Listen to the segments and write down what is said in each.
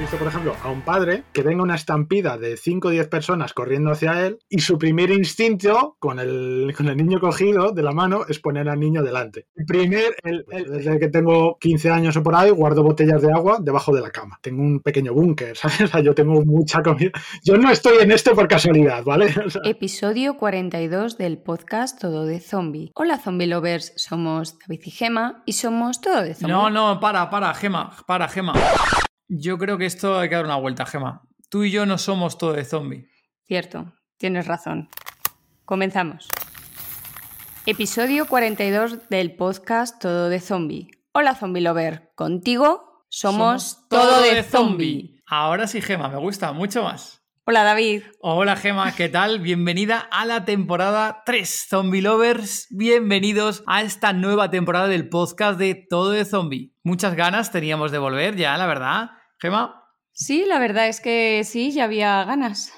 visto, por ejemplo, a un padre que venga una estampida de 5 o 10 personas corriendo hacia él y su primer instinto con el, con el niño cogido de la mano es poner al niño delante. El primer, el, desde que tengo 15 años o por ahí, guardo botellas de agua debajo de la cama. Tengo un pequeño búnker, ¿sabes? yo tengo mucha comida. Yo no estoy en esto por casualidad, ¿vale? Episodio 42 del podcast Todo de Zombie. Hola, Zombie Lovers. Somos David y Gema y somos Todo de Zombie. No, no, para, para, Gema, para, Gema. Yo creo que esto hay que dar una vuelta, Gema. Tú y yo no somos todo de zombie. Cierto, tienes razón. Comenzamos. Episodio 42 del podcast Todo de Zombie. Hola Zombie Lover, contigo somos, todo, de, zombie. Ahora sí, Gema, me gusta mucho más. Hola David. Hola Gema, ¿qué tal? Bienvenida a la temporada 3 Zombie Lovers. Bienvenidos a esta nueva temporada del podcast de Todo de Zombie. Muchas ganas teníamos de volver ya, la verdad. Gema. Sí, la verdad es que sí, ya había ganas.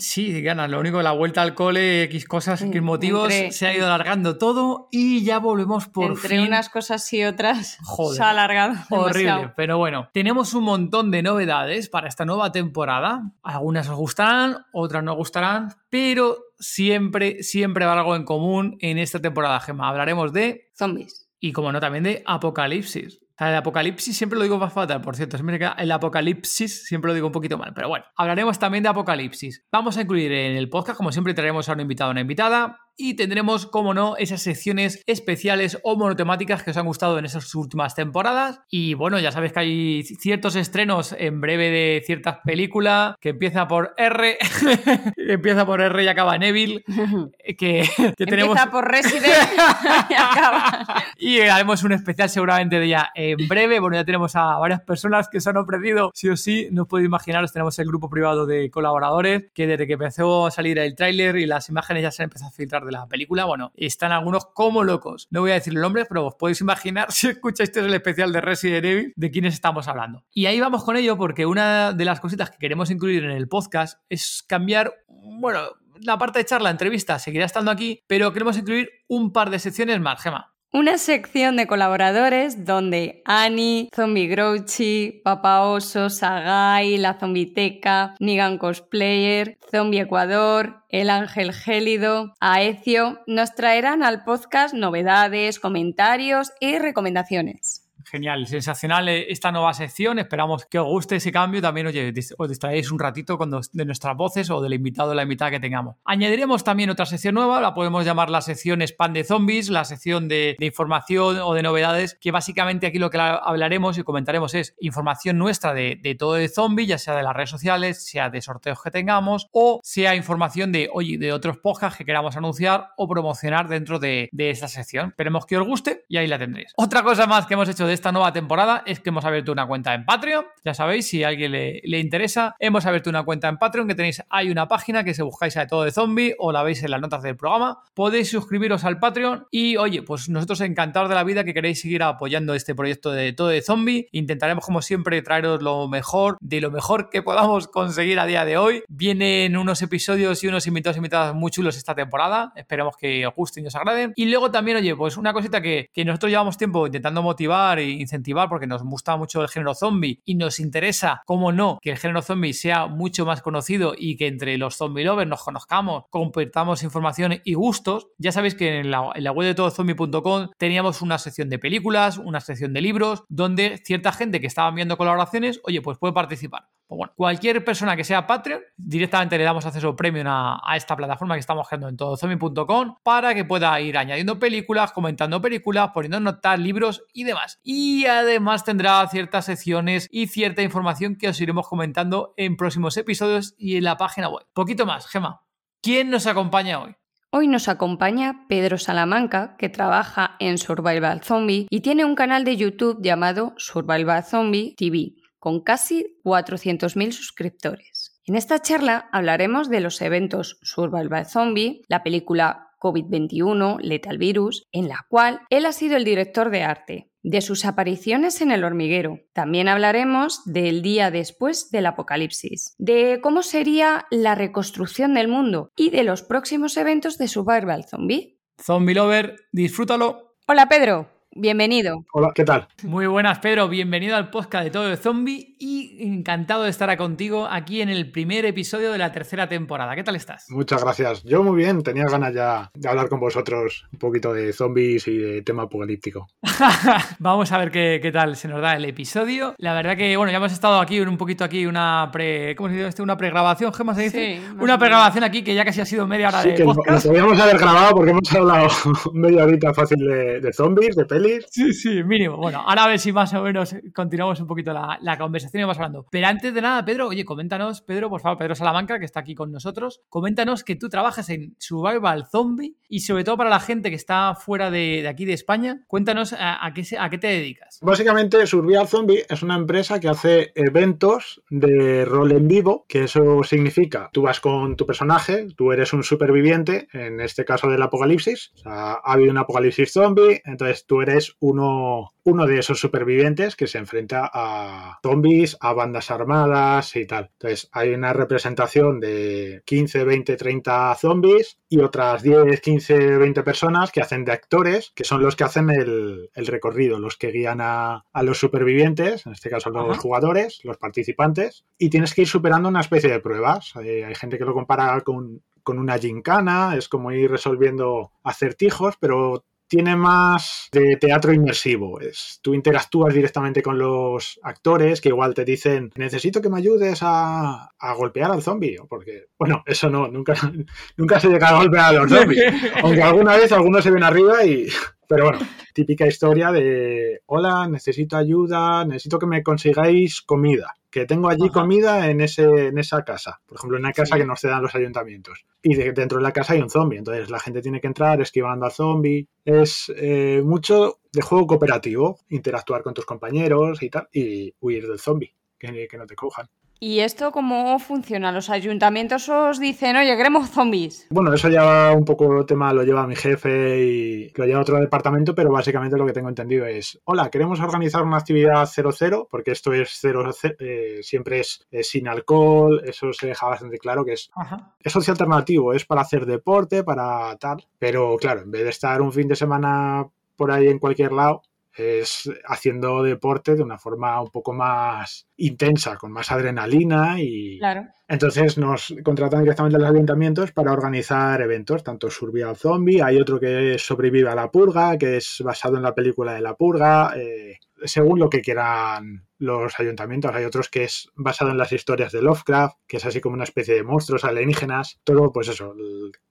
Sí, ganas. Lo único, la vuelta al cole, X cosas, X motivos, se ha ido alargando todo y ya volvemos por entre fin. unas cosas y otras se ha alargado. Horrible, pero bueno, tenemos un montón de novedades para esta nueva temporada. Algunas os gustarán, otras no gustarán, pero siempre, siempre va algo en común en esta temporada, Gema. Hablaremos de... Zombies. Y como no, también de apocalipsis el apocalipsis siempre lo digo más fatal, por cierto. El apocalipsis siempre lo digo un poquito mal. Pero bueno, hablaremos también de apocalipsis. Vamos a incluir en el podcast, como siempre, traeremos a un invitado o una invitada y tendremos, como no, esas secciones especiales o monotemáticas que os han gustado en esas últimas temporadas. Y bueno, ya sabéis que hay ciertos estrenos en breve de ciertas películas que empieza por R, empieza por R y acaba en Evil, que, tenemos... Empieza por Resident y acaba. Y haremos un especial seguramente de ella en breve. Bueno, ya tenemos a varias personas que se han ofrecido, sí o sí, no os podéis imaginaros, tenemos el grupo privado de colaboradores que desde que empezó a salir el tráiler y las imágenes ya se han empezado a filtrar de la película, bueno, están algunos como locos. No voy a decir el nombre, pero os podéis imaginar si escucháis el especial de Resident Evil de quiénes estamos hablando. Y ahí vamos con ello porque una de las cositas que queremos incluir en el podcast es cambiar, bueno, la parte de charla, entrevista, seguirá estando aquí, pero queremos incluir un par de secciones más, Gema. Una sección de colaboradores donde Annie, Zombie Grouchy, Papa Oso, Sagai, La Zombiteca, Nigan Cosplayer, Zombie Ecuador, El Ángel Gélido, Aecio nos traerán al podcast novedades, comentarios y recomendaciones. Genial, sensacional eh, esta nueva sección. Esperamos que os guste ese cambio. También, oye, os distraéis un ratito cuando, de nuestras voces o del invitado o la invitada que tengamos. Añadiremos también otra sección nueva, la podemos llamar la sección Spam de Zombies, la sección de, información o de novedades, que básicamente aquí lo que hablaremos y comentaremos es información nuestra de, todo de zombie, ya sea de las redes sociales, sea de sorteos que tengamos, o sea información de, oye, de otros podcasts que queramos anunciar o promocionar dentro de, de esta sección. Esperemos que os guste y ahí la tendréis. Otra cosa más que hemos hecho de esta nueva temporada es que hemos abierto una cuenta en Patreon. Ya sabéis, si a alguien le, interesa, hemos abierto una cuenta en Patreon que tenéis, hay una página que se buscáis a todo de zombie o la veis en las notas del programa. Podéis suscribiros al Patreon y oye, pues nosotros encantados de la vida que queréis seguir apoyando este proyecto de todo de zombie. Intentaremos como siempre traeros lo mejor de lo mejor que podamos conseguir a día de hoy. Vienen unos episodios y unos invitados y invitadas muy chulos esta temporada. Esperemos que os gusten y os agraden. Y luego también, oye, pues una cosita que, que nosotros llevamos tiempo intentando motivar e incentivar porque nos gusta mucho el género zombie y nos interesa, como no, que el género zombie sea mucho más conocido y que entre los zombie lovers nos conozcamos, compartamos información y gustos. Ya sabéis que en la, web de todozombie.com teníamos una sección de películas, una sección de libros, donde cierta gente que estaba viendo colaboraciones, oye, pues puede participar. Pues cualquier persona que sea Patreon, directamente le damos acceso premium a, a esta plataforma que estamos creando en todozombie.com para que pueda ir añadiendo películas, comentando películas, poniendo notas, libros y demás. Y además tendrá ciertas secciones y cierta información que os iremos comentando en próximos episodios y en la página web. Poquito más, Gema. ¿Quién nos acompaña hoy? Hoy nos acompaña Pedro Salamanca, que trabaja en Survival Zombie y tiene un canal de YouTube llamado Survival Zombie TV, con casi 400.000 suscriptores. En esta charla hablaremos de los eventos Survival Zombie, la película COVID-21, Lethal Virus, en la cual él ha sido el director de arte, de sus apariciones en el hormiguero. También hablaremos del día después del apocalipsis, de cómo sería la reconstrucción del mundo y de los próximos eventos de Survival Zombie. Zombie Lover, disfrútalo. Hola Pedro, bienvenido. Hola, ¿qué tal? Muy buenas, Pedro. Bienvenido al podcast de Todo de Zombie y encantado de estar contigo aquí en el primer episodio de la tercera temporada. ¿Qué tal estás? Muchas gracias. Yo muy bien, tenía ganas ya de hablar con vosotros un poquito de zombies y de tema apocalíptico. Vamos a ver qué, qué, tal se nos da el episodio. La verdad que, bueno, ya hemos estado aquí un poquito aquí una pre... ¿Cómo se dice esto? Una pregrabación, Gemma se dice. Sí, una pregrabación aquí que ya casi ha sido media hora Sí, de que nos podcast. podríamos haber grabado porque hemos hablado media horita fácil de, de zombies, de pelis. Sí, sí, mínimo. Bueno, ahora a ver si más o menos continuamos un poquito la, la conversación y vamos hablando. Pero antes de nada, Pedro, oye, coméntanos, Pedro, por favor, Pedro Salamanca, que está aquí con nosotros, coméntanos que tú trabajas en Survival Zombie y sobre todo para la gente que está fuera de, de aquí de España, cuéntanos a, a qué, a qué te dedicas. Básicamente, Survival Zombie es una empresa que hace eventos de rol en vivo, que eso significa, tú vas con tu personaje, tú eres un superviviente, en este caso del apocalipsis, o sea, ha habido un apocalipsis zombie, entonces tú eres uno, uno de esos supervivientes que se enfrenta a zombies, a bandas armadas y tal. Entonces, hay una representación de 15, 20, 30 zombies y otras 10, 15, 20 personas que hacen de actores, que son los que hacen el, el recorrido, los que guían a, a los supervivientes, en este caso los Ajá. jugadores, los participantes, y tienes que ir superando una especie de pruebas. Eh, hay gente que lo compara con, con una gincana, es como ir resolviendo acertijos, pero tiene más de teatro inmersivo. Es, tú interactúas directamente con los actores que igual te dicen, necesito que me ayudes a, a golpear al zombie. Porque, bueno, eso no, nunca, nunca se llega a golpear a los zombies. Aunque alguna vez algunos se ven arriba y... Pero bueno, típica historia de, hola, necesito ayuda, necesito que me consigáis comida. Que tengo allí Ajá. comida en, ese, en esa casa. Por ejemplo, en una casa Sí. que nos cedan los ayuntamientos. Y de- dentro de la casa hay un zombie. Entonces la gente tiene que entrar esquivando al zombie. Es eh, mucho de juego cooperativo. Interactuar con tus compañeros y tal. Y huir del zombie. Que, que no te cojan. ¿Y esto cómo funciona? ¿Los ayuntamientos os dicen, oye, queremos zombies? Bueno, eso ya un poco el tema lo lleva mi jefe y lo lleva otro departamento, pero básicamente lo que tengo entendido es, hola, queremos organizar una actividad 00, porque esto es cero, ce- eh, siempre es, es sin alcohol, eso se deja bastante claro que es, Ajá. es socio alternativo, es para hacer deporte, para tal, pero claro, en vez de estar un fin de semana por ahí en cualquier lado, es haciendo deporte de una forma un poco más intensa, con más adrenalina y, Claro. entonces nos contratan directamente a los ayuntamientos para organizar eventos, tanto Survival Zombie, hay otro que es Sobrevive a la Purga, que es basado en la película de la Purga, eh, según lo que quieran los ayuntamientos. Hay otros que es basado en las historias de Lovecraft, que es así como una especie de monstruos alienígenas. Todo, pues eso,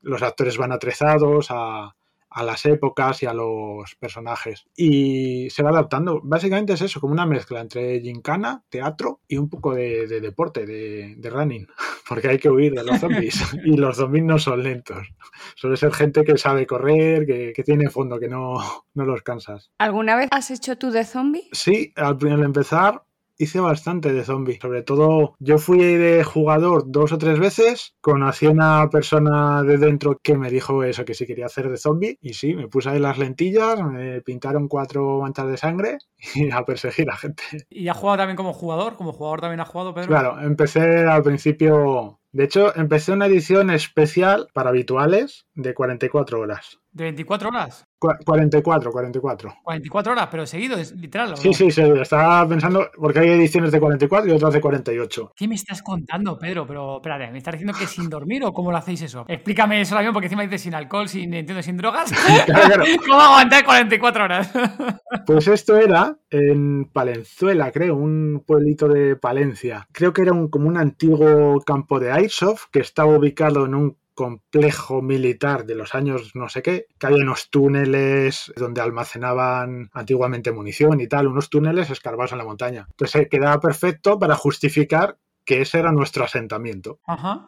los actores van atrezados a, a las épocas y a los personajes. Y se va adaptando. Básicamente es eso, como una mezcla entre gincana, teatro y un poco de, de deporte, de, de running. Porque hay que huir de los zombies. y los zombies no son lentos. Suele ser gente que sabe correr, que, que tiene fondo, que no, no los cansas. ¿Alguna vez has hecho tú de zombie? Sí, al, al empezar hice bastante de zombie. Sobre todo, yo fui de jugador dos o tres veces. Conocí a una persona de dentro que me dijo eso, que sí quería hacer de zombie. Y sí, me puse ahí las lentillas, me pintaron cuatro manchas de sangre y a perseguir a gente. ¿Y has jugado también como jugador? ¿Como jugador también has jugado, Pedro? Claro, empecé al principio. De hecho, empecé una edición especial para habituales de 44 horas. ¿De 24 horas? 44, 44. 44 horas, pero seguido, es literal. Sí, sí, sí, estaba pensando, porque hay ediciones de 44 y otras de 48. ¿Qué me estás contando, Pedro? Pero espérate, ¿me estás diciendo que sin dormir o cómo lo hacéis eso? Explícame eso también, porque encima dices sin alcohol, sin, entiendo, sin drogas. ¿Cómo aguantar 44 horas? pues esto era en Palenzuela, creo, un pueblito de Palencia. Creo que era un, como un antiguo campo de Airsoft que estaba ubicado en un complejo militar de los años no sé qué, que había unos túneles donde almacenaban antiguamente munición y tal, unos túneles escarbados en la montaña. Entonces quedaba perfecto para justificar que ese era nuestro asentamiento.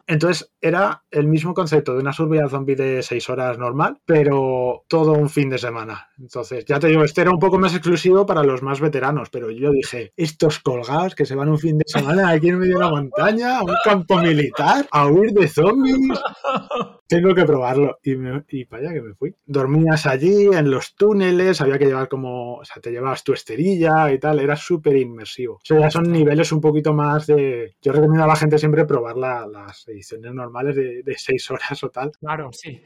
Entonces era el mismo concepto de una survival zombie de seis horas normal, pero todo un fin de semana. Entonces, ya te digo, este era un poco más exclusivo para los más veteranos, pero yo dije, estos colgados que se van un fin de semana aquí en medio de la montaña, a un campo militar, a huir de zombies. Tengo que probarlo. Y, y para allá que me fui. Dormías allí en los túneles, había que llevar como, o sea, te llevabas tu esterilla y tal, era súper inmersivo. O sea, ya son niveles un poquito más de yo recomiendo a la gente siempre probar las ediciones normales de, de seis horas o tal. Claro, sí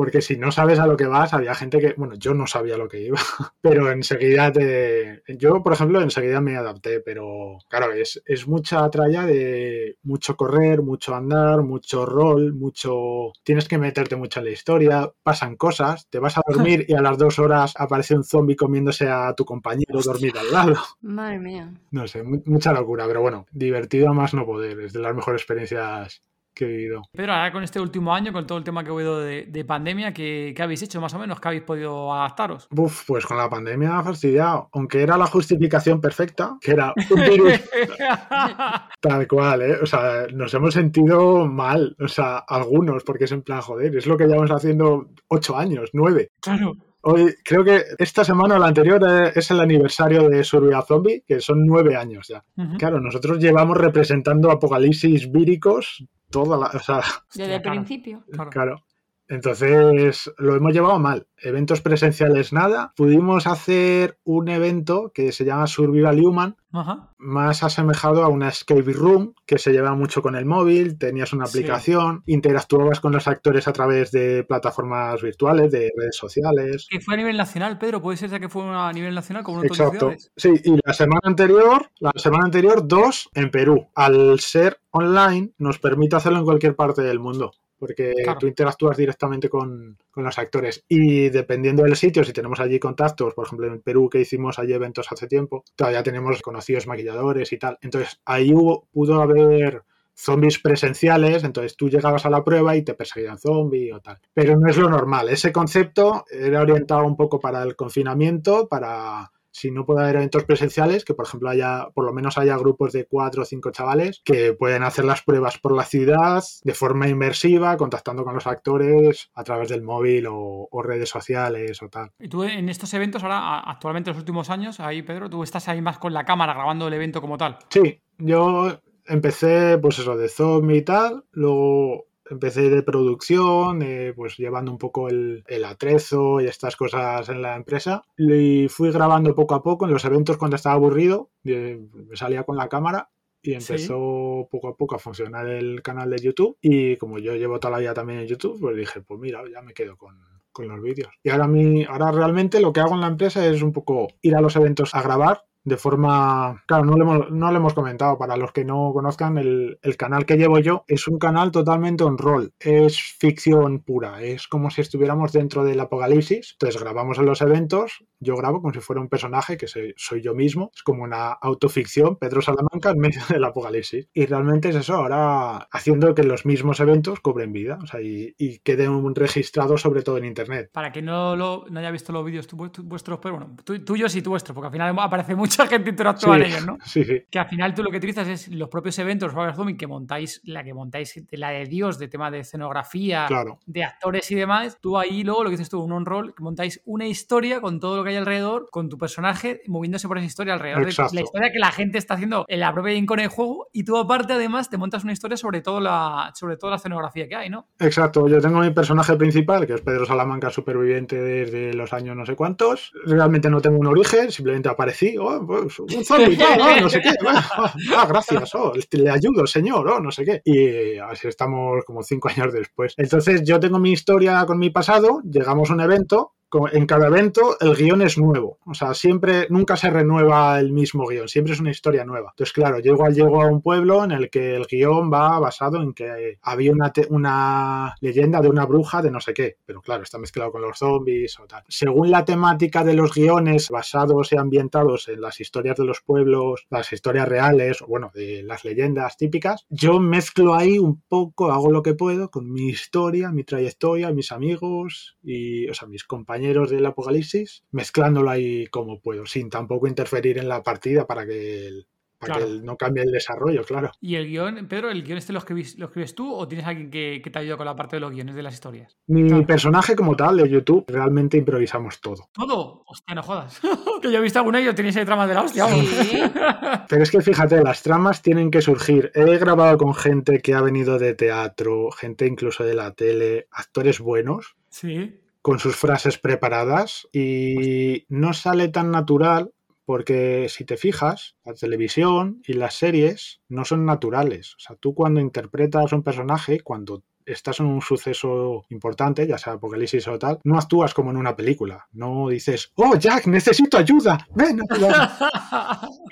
porque si no sabes a lo que vas, había gente que, bueno, yo no sabía lo que iba, pero enseguida te... Yo, por ejemplo, enseguida me adapté, pero claro, es, es mucha tralla de mucho correr, mucho andar, mucho rol, mucho... Tienes que meterte mucho en la historia, pasan cosas, te vas a dormir y a las dos horas aparece un zombie comiéndose a tu compañero dormido al lado. Madre mía. No sé, mucha locura, pero bueno, divertido a más no poder, es de las mejores experiencias que he vivido. Pedro, ahora con este último año, con todo el tema que he oído de, pandemia, ¿qué, habéis hecho más o menos? ¿Qué habéis podido adaptaros? Uf, pues con la pandemia fastidiado. Aunque era la justificación perfecta, que era un virus. Tal cual, ¿eh? O sea, nos hemos sentido mal. O sea, algunos, porque es en plan, joder, es lo que llevamos haciendo ocho años, nueve. Claro. Hoy, creo que esta semana o la anterior eh, es el aniversario de Survival Zombie, que son nueve años ya. Claro, nosotros llevamos representando apocalipsis víricos toda la. Desde el principio. Claro. Entonces lo hemos llevado mal. Eventos presenciales nada. Pudimos hacer un evento que se llama Survival Human, más asemejado a una escape room que se lleva mucho con el móvil. Tenías una aplicación, interactuabas con los actores a través de plataformas virtuales, de redes sociales. Que fue a nivel nacional, Pedro. Puede ser que fue a nivel nacional como Exacto. Sí, y la semana anterior, la semana anterior, dos en Perú. Al ser online, nos permite hacerlo en cualquier parte del mundo porque tú interactúas directamente con, los actores y dependiendo del sitio, si tenemos allí contactos, por ejemplo en Perú que hicimos allí eventos hace tiempo, todavía tenemos conocidos maquilladores y tal. Entonces ahí hubo, pudo haber zombies presenciales, entonces tú llegabas a la prueba y te perseguían zombies o tal. Pero no es lo normal. Ese concepto era orientado un poco para el confinamiento, para si no puede haber eventos presenciales, que por ejemplo haya, por lo menos haya grupos de cuatro o cinco chavales que pueden hacer las pruebas por la ciudad de forma inmersiva, contactando con los actores a través del móvil o, redes sociales o tal. Y tú en estos eventos ahora, actualmente en los últimos años, ahí Pedro, tú estás ahí más con la cámara grabando el evento como tal. Sí, yo empecé pues eso de zombie y tal, luego empecé de producción, eh, pues llevando un poco el, atrezo y estas cosas en la empresa. Y fui grabando poco a poco en los eventos cuando estaba aburrido, me salía con la cámara y empezó poco a poco a funcionar el canal de YouTube. Y como yo llevo toda la vida también en YouTube, pues dije, pues mira, ya me quedo con, con los vídeos. Y ahora, mi, ahora realmente lo que hago en la empresa es un poco ir a los eventos a grabar de forma... Claro, no lo hemos, no hemos comentado, para los que no conozcan, el, canal que llevo yo es un canal totalmente on roll, es ficción pura, es como si estuviéramos dentro del apocalipsis, entonces grabamos en los eventos, yo grabo como si fuera un personaje que soy, yo mismo, es como una autoficción, Pedro Salamanca en medio del apocalipsis, y realmente es eso, ahora haciendo que los mismos eventos cobren vida, o sea, y, queden registrados sobre todo en Internet. Para que no, lo, no haya visto los vídeos vuestros, pero bueno, tuyos y tu vuestro, porque al final aparece mucho mucha gente interactúa en ellos, ¿no? Sí, sí. Que al final tú lo que utilizas es los propios eventos, los Zombie, que montáis, la que montáis, la de Dios, de tema de escenografía, de actores y demás. Tú ahí luego lo que dices tú, un on-roll, montáis una historia con todo lo que hay alrededor, con tu personaje moviéndose por esa historia alrededor de la historia que la gente está haciendo en la propia con el juego. Y tú, aparte, además, te montas una historia sobre todo la, sobre toda la escenografía que hay, ¿no? Exacto. Yo tengo mi personaje principal, que es Pedro Salamanca, superviviente desde los años no sé cuántos. Realmente no tengo un origen, simplemente aparecí. Oh, un zombie, no, no sé qué. ah, gracias, oh, le ayudo, señor, oh, no sé qué. Y así estamos como cinco años después. Entonces yo tengo mi historia con mi pasado, llegamos a un evento en cada evento el guion es nuevo. O sea, siempre, nunca se renueva el mismo guion, siempre es una historia nueva. Entonces, claro, yo igual llego a un pueblo en el que el guion va basado en que había una, una leyenda de una bruja de no sé qué, pero claro, está mezclado con los zombies o tal. Según la temática de los guiones basados y ambientados en las historias de los pueblos, las historias reales, o bueno, de las leyendas típicas, yo mezclo ahí un poco, hago lo que puedo con mi historia, mi trayectoria, mis amigos y, o sea, mis compañeros del apocalipsis, mezclándolo ahí como puedo, sin tampoco interferir en la partida para que para que no cambie el desarrollo, claro. ¿Y el guion, Pedro, el guion este lo escribes, lo escribes tú o tienes alguien que, te ayuda con la parte de los guiones de las historias? Mi personaje como tal de YouTube, realmente improvisamos todo. ¿Todo? Hostia, no jodas. que yo he visto alguna y yo tenéis ahí tramas de la hostia. Pero es que fíjate, las tramas tienen que surgir. He grabado con gente que ha venido de teatro, gente incluso de la tele, actores buenos. Sí con sus frases preparadas y no sale tan natural porque si te fijas, la televisión y las series no son naturales. O sea, tú cuando interpretas un personaje, cuando estás en un suceso importante, ya sea apocalipsis o tal, no actúas como en una película. No dices, oh, Jack, necesito ayuda, ven,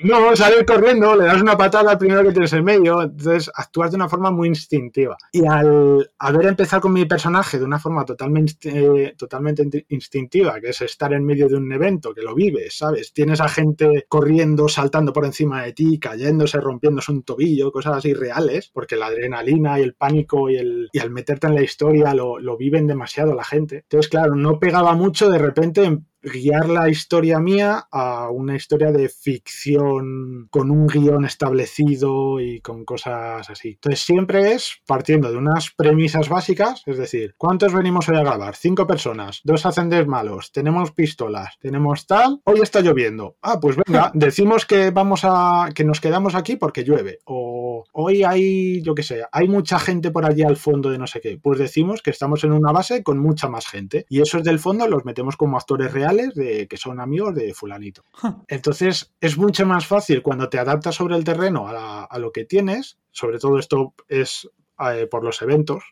No, sales corriendo, le das una patada al primero que tienes en medio, entonces actúas de una forma muy instintiva. Y al haber empezado con mi personaje de una forma totalmente, totalmente instintiva, que es estar en medio de un evento, que lo vives, ¿sabes? Tienes a gente corriendo, saltando por encima de ti, cayéndose, rompiéndose un tobillo, cosas así reales, porque la adrenalina y el pánico y el, y al meterte en la historia lo, lo viven demasiado la gente. Entonces, claro, no pegaba mucho de repente guiar la historia mía a una historia de ficción con un guion establecido y con cosas así. Entonces siempre es partiendo de unas premisas básicas, es decir, ¿cuántos venimos hoy a grabar? Cinco personas, dos ascendentes malos, tenemos pistolas, tenemos tal, hoy está lloviendo. Ah, pues venga, decimos que vamos a que nos quedamos aquí porque llueve o hoy hay, yo qué sé, hay mucha gente por allí al fondo de no sé qué. Pues decimos que estamos en una base con mucha más gente y esos del fondo los metemos como actores reales de que son amigos de fulanito. Entonces es mucho más fácil cuando te adaptas sobre el terreno a, lo que tienes, sobre todo esto es eh, por los eventos,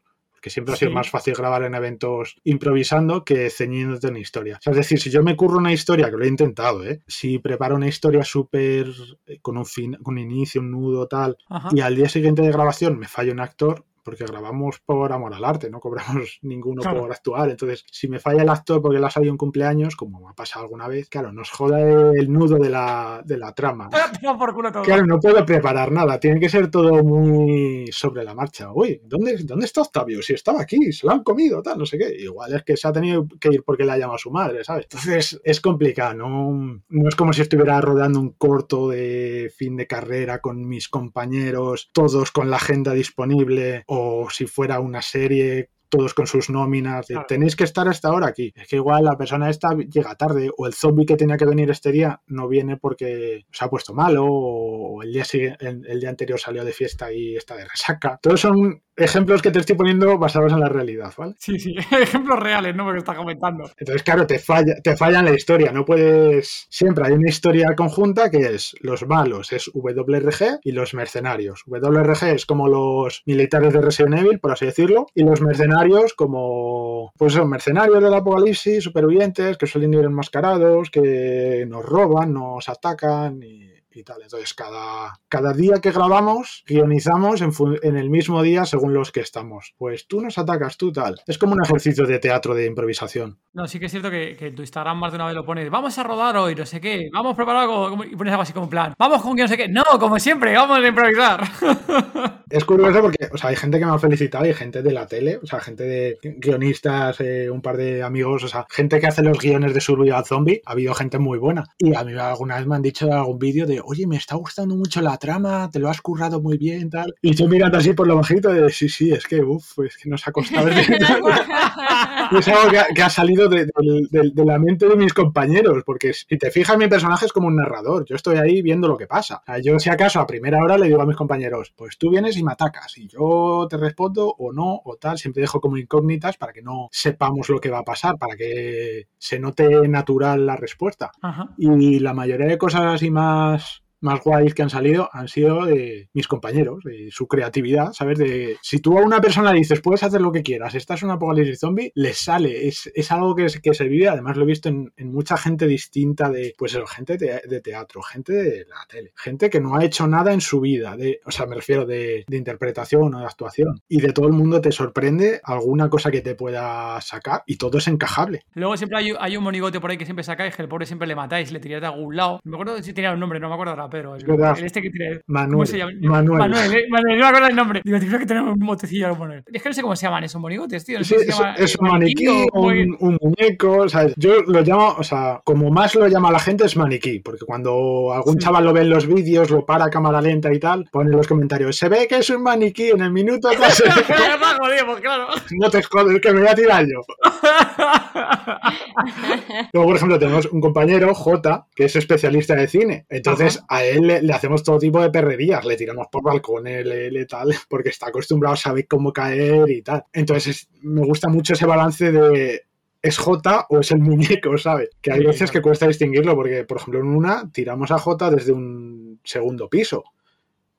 que siempre ha sido más fácil grabar en eventos improvisando que ceñiéndote una historia. es decir, si yo me curro una historia, que lo he intentado, ¿eh? si preparo una historia súper eh, con un fin, un inicio, un nudo, tal, y al día siguiente de grabación me falla un actor, porque grabamos por amor al arte, no cobramos ninguno por actuar. Entonces, si me falla el actor porque le ha salido un cumpleaños, como me ha pasado alguna vez, claro, nos joda el nudo de la, de la trama. Claro, no puedo preparar nada, tiene que ser todo muy sobre la marcha. Uy, ¿dónde, ¿dónde está Octavio? Si estaba aquí, se lo han comido, tal, no sé qué. Igual es que se ha tenido que ir porque le ha llamado a su madre, ¿sabes? Entonces, es complicado, ¿no? No es como si estuviera rodando un corto de fin de carrera con mis compañeros, todos con la agenda disponible o si fuera una serie todos con sus nóminas, tenéis que estar hasta ahora aquí. Es que igual la persona esta llega tarde o el zombie que tenía que venir este día no viene porque se ha puesto malo o el día, el día anterior salió de fiesta y está de resaca. Todos son ejemplos que te estoy poniendo basados en la realidad, ¿vale? Sí, sí, ejemplos reales, ¿no? Porque está comentando. Entonces, claro, te falla, te falla en la historia, no puedes... Siempre hay una historia conjunta que es los malos, es WRG y los mercenarios. WRG es como los militares de Resident Evil, por así decirlo, y los mercenarios como, pues son mercenarios del apocalipsis, supervivientes, que suelen ir enmascarados, que nos roban, nos atacan y y tal. Entonces, cada, cada día que grabamos, guionizamos en, en, el mismo día según los que estamos. Pues tú nos atacas, tú tal. Es como un ejercicio de teatro de improvisación. No, sí que es cierto que, que en tu Instagram más de una vez lo pones, vamos a rodar hoy, no sé qué, vamos a preparar algo, y pones algo así como plan, vamos con que no sé qué. No, como siempre, vamos a improvisar. Es curioso porque, o sea, hay gente que me ha felicitado y gente de la tele, o sea, gente de guionistas, eh, un par de amigos, o sea, gente que hace los guiones de Survival Zombie, ha habido gente muy buena. Y a mí alguna vez me han dicho algún vídeo de, oye, me está gustando mucho la trama, te lo has currado muy bien, tal. Y yo mirando así por lo bajito de, sí, sí, es que, uff, es que nos ha costado. es algo que ha, salido de, la mente de mis compañeros, porque si te fijas, mi personaje es como un narrador. Yo estoy ahí viendo lo que pasa. yo, si acaso, a primera hora le digo a mis compañeros, pues tú vienes y me atacas, y yo te respondo o no, o tal. Siempre dejo como incógnitas para que no sepamos lo que va a pasar, para que se note natural la respuesta. Y la mayoría de cosas así más más guays que han salido han sido de mis compañeros, de su creatividad, ¿sabes? De si tú a una persona le dices, puedes hacer lo que quieras, estás en un apocalipsis zombie, les sale. Es, algo que, que, se vive, además lo he visto en, mucha gente distinta de, pues eso, gente de, teatro, gente de la tele, gente que no ha hecho nada en su vida, de, o sea, me refiero de, interpretación o de actuación. Y de todo el mundo te sorprende alguna cosa que te pueda sacar y todo es encajable. Luego siempre hay, un monigote por ahí que siempre sacáis, que el pobre siempre le matáis, le tiráis de algún lado. Me acuerdo si tenía un nombre, no me acuerdo ahora pero el, este que tiene. Manuel. ¿Cómo se llama? Manuel. Manuel, eh, Manuel, no me acuerdo el nombre. Digo, tengo que tener un motecillo a poner. Es que no sé cómo se llaman esos monigotes, tío. sí, es, un maniquí, un, un, muñeco. O sea, yo lo llamo, o sea, como más lo llama la gente es maniquí, porque cuando algún chaval lo ve en los vídeos, lo para a cámara lenta y tal, pone en los comentarios, se ve que es un maniquí en el minuto. Pues claro. No te jodes, que me voy a tirar yo. Luego, por ejemplo, tenemos un compañero, J, que es especialista de cine. Entonces, a él le, hacemos todo tipo de perrerías. Le tiramos por balcones, le, le, tal, porque está acostumbrado a saber cómo caer y tal. Entonces, me gusta mucho ese balance de ¿es J o es el muñeco, ¿sabes? Que hay veces que cuesta distinguirlo, porque, por ejemplo, en una tiramos a J desde un segundo piso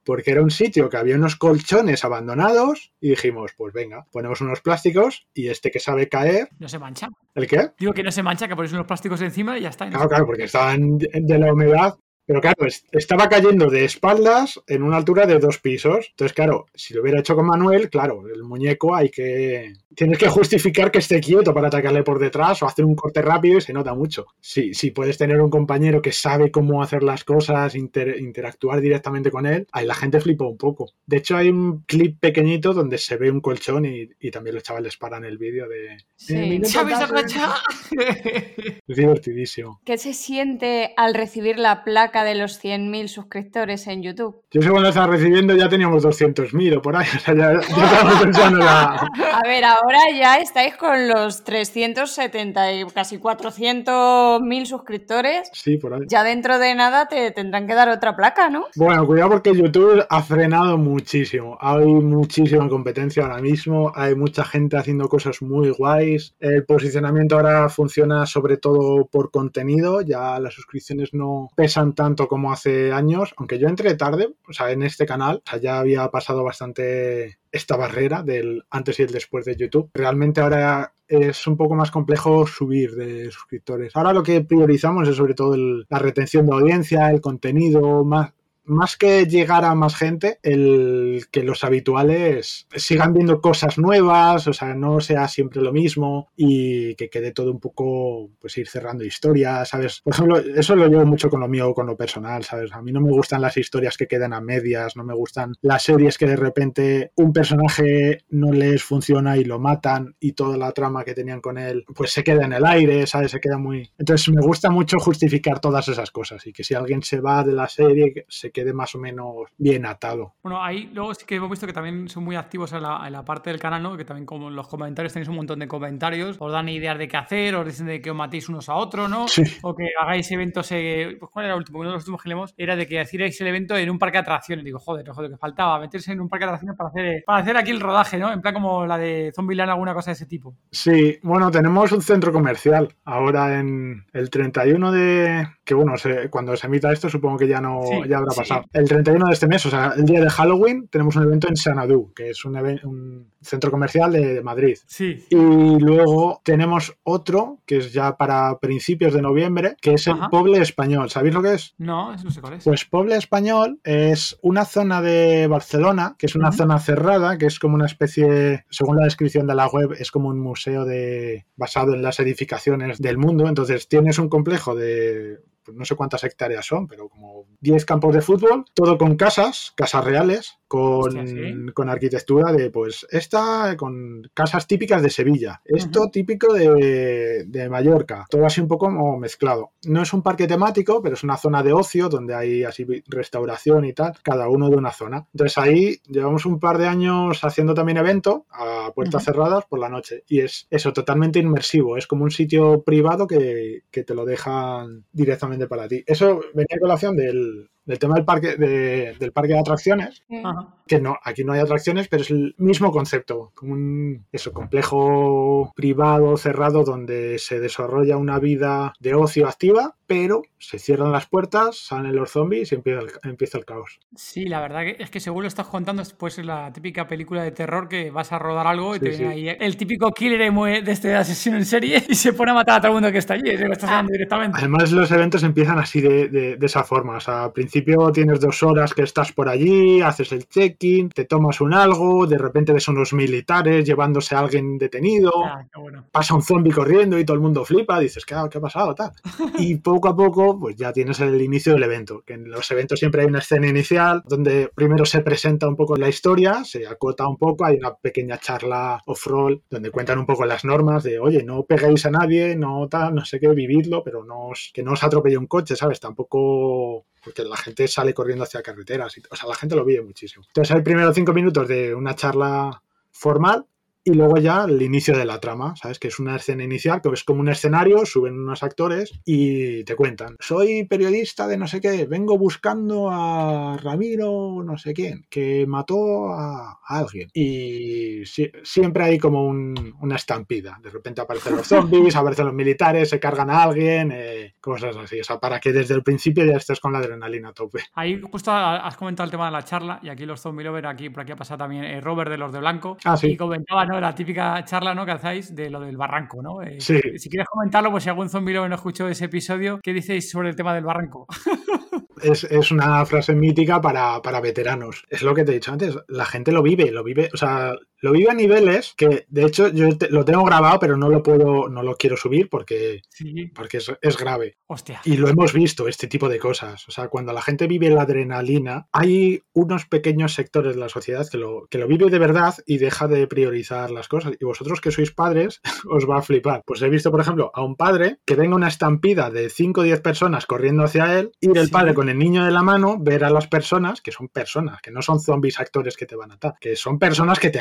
porque era un sitio que había unos colchones abandonados y dijimos, pues venga, ponemos unos plásticos y este que sabe caer... No se mancha. ¿El qué? Digo que no se mancha, que ponéis unos plásticos encima y ya está. Claro, claro, porque estaban de la humedad pero claro, estaba cayendo de espaldas en una altura de dos pisos. Entonces, claro, si lo hubiera hecho con Manuel, claro, el muñeco hay que. Tienes que justificar que esté quieto para atacarle por detrás o hacer un corte rápido y se nota mucho. Si, si puedes tener un compañero que sabe cómo hacer las cosas, interactuar directamente con él, ahí la gente flipa un poco. De hecho, hay un clip pequeñito donde se ve un colchón y, también los chavales paran el vídeo de. Sí. Eh, es divertidísimo. ¿Qué se siente al recibir la placa? De los 100.000 suscriptores en YouTube. Yo según lo estaba recibiendo ya teníamos 200.000 o por ahí. O sea, ya, ya pensando A ver, ahora ya estáis con los 370 y casi 400.000 suscriptores. Sí, por ahí. Ya dentro de nada te tendrán que dar otra placa, ¿no? Bueno, cuidado porque YouTube ha frenado muchísimo. Hay muchísima competencia ahora mismo. Hay mucha gente haciendo cosas muy guays. El posicionamiento ahora funciona sobre todo por contenido. Ya las suscripciones no pesan tanto tanto como hace años, aunque yo entré tarde, o sea, en este canal, ya había pasado bastante esta barrera del antes y el después de YouTube. Realmente ahora es un poco más complejo subir de suscriptores. Ahora lo que priorizamos es sobre todo la retención de audiencia, el contenido, más, más que llegar a más gente, el que los habituales sigan viendo cosas nuevas, o sea, no sea siempre lo mismo y que quede todo un poco, pues ir cerrando historias, ¿sabes? Por ejemplo, eso lo llevo mucho con lo mío, con lo personal, ¿sabes? A mí no me gustan las historias que quedan a medias, no me gustan las series que de repente un personaje no les funciona y lo matan y toda la trama que tenían con él, pues se queda en el aire, ¿sabes? Se queda muy... Entonces me gusta mucho justificar todas esas cosas y que si alguien se va de la serie, se quede más o menos bien atado. Bueno, ahí luego sí que hemos visto que también son muy activos en la, parte del canal, ¿no? Que también como en los comentarios tenéis un montón de comentarios, os dan ideas de qué hacer, os dicen de que os matéis unos a otros, ¿no? O que hagáis eventos, eh, pues ¿cuál era el último? Uno de los últimos que leemos era de que hacíais el evento en un parque de atracciones. Digo, joder, joder, que faltaba meterse en un parque de atracciones para hacer, para hacer aquí el rodaje, ¿no? En plan como la de Zombieland, alguna cosa de ese tipo. Sí, bueno, tenemos un centro comercial ahora en el 31 de... Que bueno, cuando se emita esto supongo que ya no ya habrá pasado el 31 de este mes, o sea, el día de Halloween, tenemos un evento en Sanadú, que es un, un centro comercial de, Madrid. Sí. Y luego tenemos otro, que es ya para principios de noviembre, que es el Poble Español. ¿Sabéis lo que es? No, no sé cuál es. Pues Poble Español es una zona de Barcelona, que es una zona cerrada, que es como una especie, según la descripción de la web, es como un museo de basado en las edificaciones del mundo. Entonces tienes un complejo de pues no sé cuántas hectáreas son, pero como 10 campos de fútbol, todo con casas, casas reales, con, Hostia, ¿sí? con arquitectura de, pues, esta con casas típicas de Sevilla, esto típico de, de Mallorca, todo así un poco mezclado. No es un parque temático, pero es una zona de ocio donde hay así restauración y tal, cada uno de una zona. Entonces ahí llevamos un par de años haciendo también evento a puertas cerradas por la noche y es eso, totalmente inmersivo, es como un sitio privado que, que te lo dejan directamente para ti. Eso venía a colación del, del tema del parque de, del parque de atracciones, Ajá. que no, aquí no hay atracciones, pero es el mismo concepto, como un eso, complejo privado, cerrado, donde se desarrolla una vida de ocio activa, pero se cierran las puertas, salen los zombies y empieza el, empieza el caos. Sí, la verdad que es que según lo estás contando, es pues la típica película de terror que vas a rodar algo y Sí, te viene sí. ahí el típico killer de este asesino en serie y se pone a matar a todo el mundo que está allí. Lo estás hablando directamente. Además, los eventos empiezan así de, de- de esa forma. O sea, al principio tienes dos horas que estás por allí, haces el check-in, te tomas un algo, de repente ves unos militares llevándose a alguien detenido. Ah, bueno. pasa un zombie corriendo y todo el mundo flipa, dices, ¿qué ha, qué ha pasado? Tal. Y poco a poco, pues ya tienes el inicio del evento, que en los eventos siempre hay una escena inicial donde primero se presenta un poco la historia, se acota un poco, hay una pequeña charla off-roll donde cuentan un poco las normas de, oye, no peguéis a nadie, no tal, no sé qué, vividlo, pero no os- que no os atropelle un coche, ¿sabes? Tampoco porque la gente sale corriendo hacia carreteras, y, o sea, la gente lo vive muchísimo. Entonces hay primero cinco minutos de una charla formal y luego ya el inicio de la trama, ¿sabes? Que es una escena inicial, que es como un escenario, suben unos actores y te cuentan, soy periodista de no sé qué, vengo buscando a Ramiro no sé quién, que mató a, alguien. Y si- siempre hay como un- una estampida, de repente aparecen los zombies, aparecen los militares, se cargan a alguien, eh, cosas así, o sea, para que desde el principio ya estés con la adrenalina a tope. Ahí justo has comentado el tema de la charla y aquí los zombie lover, aquí por aquí ha pasado también eh, Robert de los de Blanco Ah, sí. y comentaba ¿no? La típica charla ¿no? que hacéis de lo del barranco, ¿no? Eh, Sí. Si quieres comentarlo, pues si algún zombie no escuchó ese episodio, ¿qué dices sobre el tema del barranco? Es, es una frase mítica para, para veteranos. Es lo que te he dicho antes. La gente lo vive, lo vive, o sea, lo vive a niveles que, de hecho, yo te- lo tengo grabado, pero no lo puedo, no lo quiero subir porque, Sí, porque es, es grave. hostia. Y lo hemos visto, este tipo de cosas. O sea, cuando la gente vive la adrenalina, hay unos pequeños sectores de la sociedad que lo, que lo vive de verdad y deja de priorizar las cosas. Y vosotros que sois padres, os va a flipar. Pues he visto, por ejemplo, a un padre que venga una estampida de 5 o 10 personas corriendo hacia él, ir el Sí. padre con el niño de la mano, ver a las personas, que son personas, que no son zombies actores que te van a atar, que son personas que te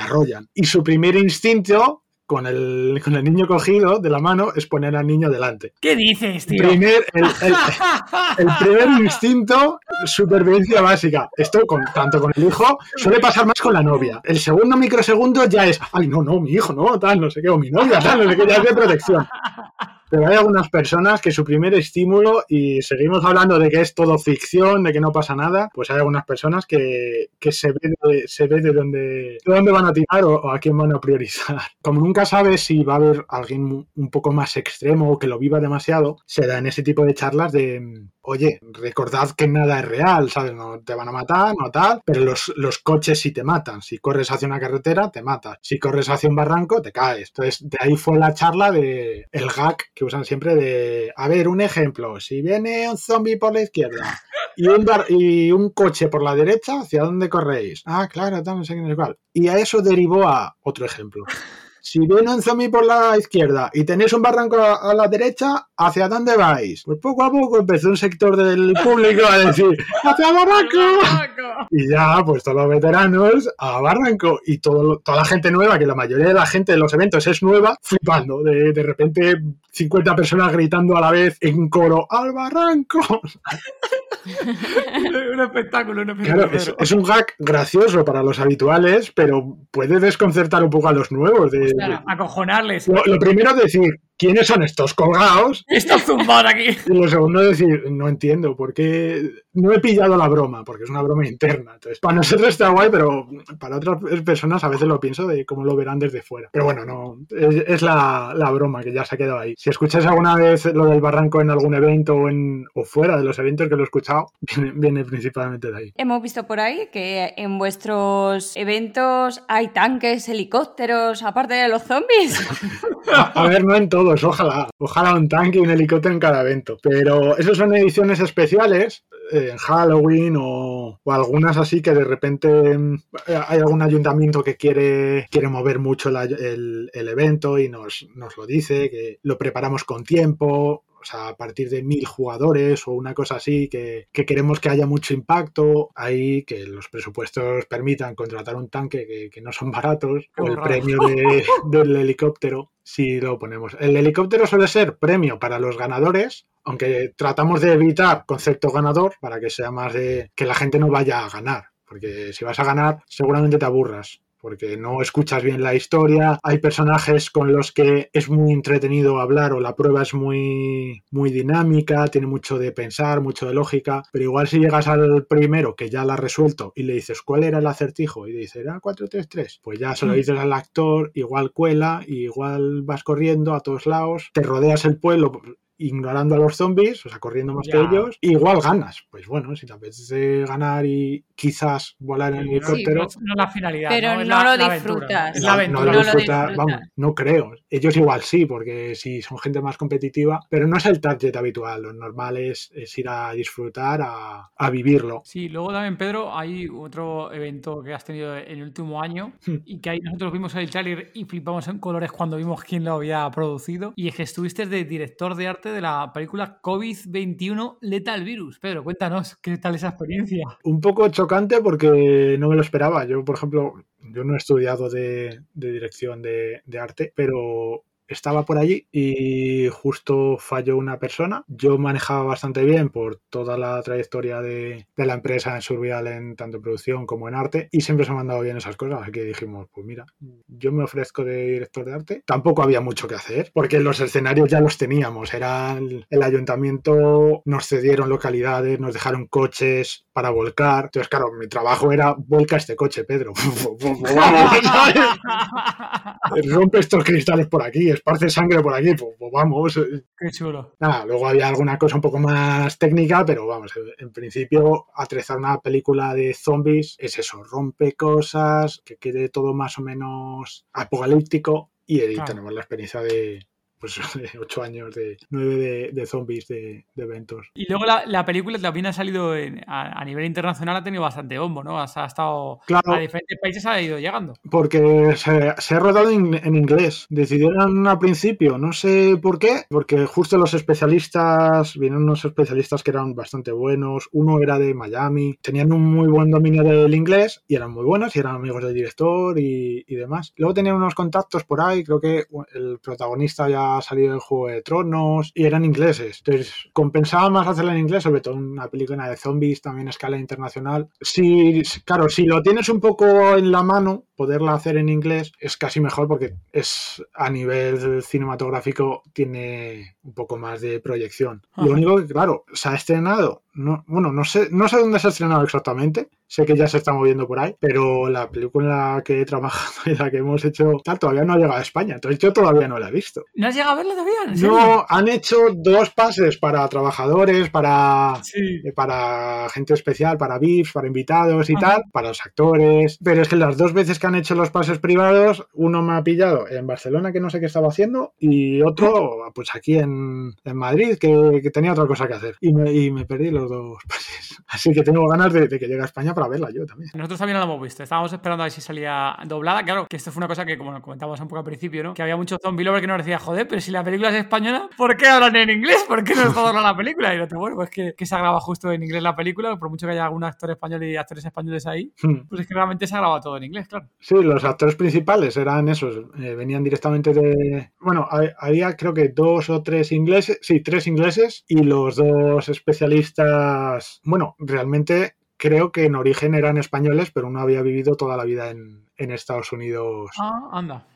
Y su primer instinto... Con el, con el niño cogido de la mano es poner al niño delante. ¿Qué dices, tío? Primer, el, el- el primer instinto, supervivencia básica. Esto con, tanto con el hijo, suele pasar más con la novia. El segundo microsegundo ya es, ay, no, no, mi hijo, no, tal, no sé qué, o mi novia, tal, no sé qué, ya es de protección. Pero hay algunas personas que su primer estímulo, y seguimos hablando de que es todo ficción, de que no pasa nada, pues hay algunas personas que, que se ve de, se ve de dónde, de dónde van a tirar o, o a quién van a priorizar. Como nunca sabes si va a haber alguien un poco más extremo o que lo viva demasiado, se da en ese tipo de charlas de, oye, recordad que nada es real, ¿sabes? No te van a matar, no tal, pero los, los coches sí te matan. Si corres hacia una carretera, te matas. Si corres hacia un barranco, te caes. Entonces, de ahí fue la charla de el gag que usan siempre de, a ver, un ejemplo, si viene un zombie por la izquierda y un, bar- y un coche por la derecha, ¿hacia dónde corréis? Ah, claro, tal, no sé qué, no sé cuál. Y a eso derivó a otro ejemplo. Si viene un zombie por la izquierda y tenéis un barranco a, a la derecha, ¿hacia dónde vais? Pues poco a poco empezó un sector del público a decir, ¡hacia barranco! Y ya, pues todos los veteranos a Barranco y todo, toda la gente nueva, que la mayoría de la gente de los eventos es nueva, flipando. De, de repente 50 personas gritando a la vez en coro, ¡al Barranco! un espectáculo, un espectáculo. Claro, es, es un gag gracioso para los habituales, pero puede desconcertar un poco a los nuevos. de- Claro, acojonarles. lo, lo primero es decir, ¿quiénes son estos colgados? Estos zumbados aquí. Y lo segundo es decir, no entiendo, por qué no he pillado la broma, porque es una broma interna. Entonces, para nosotros está guay, pero para otras personas a veces lo pienso de cómo lo verán desde fuera. Pero bueno, no, es, es la, la broma que ya se ha quedado ahí. Si escuchas alguna vez lo del barranco en algún evento o, en, o fuera de los eventos que lo he escuchado, viene, viene principalmente de ahí. Hemos visto por ahí que en vuestros eventos hay tanques, helicópteros, aparte de los zombies. A, a ver, no en todos, todos, ojalá. Ojalá un tanque y un helicóptero en cada evento. Pero esos son ediciones especiales eh, en Halloween o, algunas así que de repente mm, hay algún ayuntamiento que quiere, quiere mover mucho el, evento y nos, nos lo dice, que lo preparamos con tiempo o sea, a partir de mil jugadores o una cosa así, que, queremos que haya mucho impacto, ahí que los presupuestos permitan contratar un tanque que, no son baratos, o el premio del helicóptero, si lo ponemos. El helicóptero suele ser premio para los ganadores, aunque tratamos de evitar concepto ganador para que sea más de que la gente no vaya a ganar. Porque si vas a ganar, seguramente te aburras porque no escuchas bien la historia, hay personajes con los que es muy entretenido hablar o la prueba es muy, muy dinámica, tiene mucho de pensar, mucho de lógica, pero igual si llegas al primero que ya la has resuelto y le dices cuál era el acertijo y dice era 433, pues ya se lo mm. dices al actor, igual cuela, igual vas corriendo a todos lados, te rodeas el pueblo, ignorando a los zombies, o sea, corriendo más que ellos, igual ganas. Pues bueno, si te apetece ganar y quizás volar en el helicóptero. no la finalidad. Pero no, lo disfrutas. No, lo disfrutas, vamos, no creo. Ellos igual sí, porque si son gente más competitiva, pero no es el target habitual. Lo normal es, ir a disfrutar, a, vivirlo. Sí, luego también, Pedro, hay otro evento que has tenido en el último año hmm. y que ahí nosotros vimos el trailer y flipamos en colores cuando vimos quién lo había producido. Y es que estuviste de director de arte de la película COVID-21 Lethal Virus. Pedro, cuéntanos, ¿qué tal esa experiencia? Un poco chocante porque no me lo esperaba. Yo, por ejemplo, yo no he estudiado de, dirección de, de, arte, pero estaba por allí y justo falló una persona. Yo manejaba bastante bien por toda la trayectoria de, la empresa en Survival en tanto producción como en arte y siempre se me han dado bien esas cosas. Así que dijimos, pues mira, yo me ofrezco de director de arte. Tampoco había mucho que hacer porque los escenarios ya los teníamos. Era el, ayuntamiento, nos cedieron localidades, nos dejaron coches para volcar. Entonces, claro, mi trabajo era volca este coche, Pedro. Rompe estos cristales por aquí esparce sangre por aquí, pues, pues, vamos. Eh. Qué chulo. Nada, luego había alguna cosa un poco más técnica, pero vamos, en principio, atrezar una película de zombies es eso, rompe cosas, que quede todo más o menos apocalíptico y ahí tenemos la experiencia de, pues, ocho años, de nueve de, zombies, de, eventos. Y luego la, película también ha salido a, nivel internacional, ha tenido bastante bombo, ¿no? Ha, estado a diferentes países, ha ido llegando. Porque se, ha rodado en, inglés. Decidieron al principio, no sé por qué, porque justo los especialistas, vienen unos especialistas que eran bastante buenos, uno era de Miami, tenían un muy buen dominio del inglés y eran muy buenos y eran amigos del director y, y demás. Luego tenían unos contactos por ahí, creo que el protagonista ya salido el Juego de Tronos y eran ingleses. Entonces, compensaba más hacerla en inglés, sobre todo una película de zombies, también a escala internacional. Si, claro, si lo tienes un poco en la mano, poderla hacer en inglés es casi mejor porque es a nivel cinematográfico tiene un poco más de proyección. Lo único que, claro, se ha estrenado, no, bueno, no sé, no sé dónde se ha estrenado exactamente, sé que ya se está moviendo por ahí, pero la película en la que he trabajado y la que hemos hecho tal todavía no ha llegado a España, entonces yo todavía no la he visto. ¿No has llegado a verla todavía? No, han hecho dos pases para trabajadores, para, para gente especial, para VIPs, para invitados y tal, para los actores, pero es que las dos veces que han hecho los pases privados, uno me ha pillado en Barcelona que no sé qué estaba haciendo y otro pues aquí en, en Madrid que, tenía otra cosa que hacer y me, y me, perdí los dos pases. Así que tengo ganas de, que llegue a España para verla yo también. Nosotros también la hemos visto, estábamos esperando a ver si salía doblada, claro, que esto fue una cosa que como comentamos un poco al principio, ¿no? Que había mucho zombie lover que nos decía, joder, pero si la película es española, ¿por qué hablan en inglés? ¿Por qué no es todo la película? Y no bueno, pues que, que se graba justo en inglés la película, por mucho que haya algún actor español y actores españoles ahí, hmm. pues es que realmente se ha grabado todo en inglés, claro. Sí, los actores principales eran esos, eh, venían directamente de... Bueno, había creo que dos o tres ingleses, sí, tres ingleses y los dos especialistas, bueno, realmente creo que en origen eran españoles, pero uno había vivido toda la vida en, Estados Unidos. Ah, anda.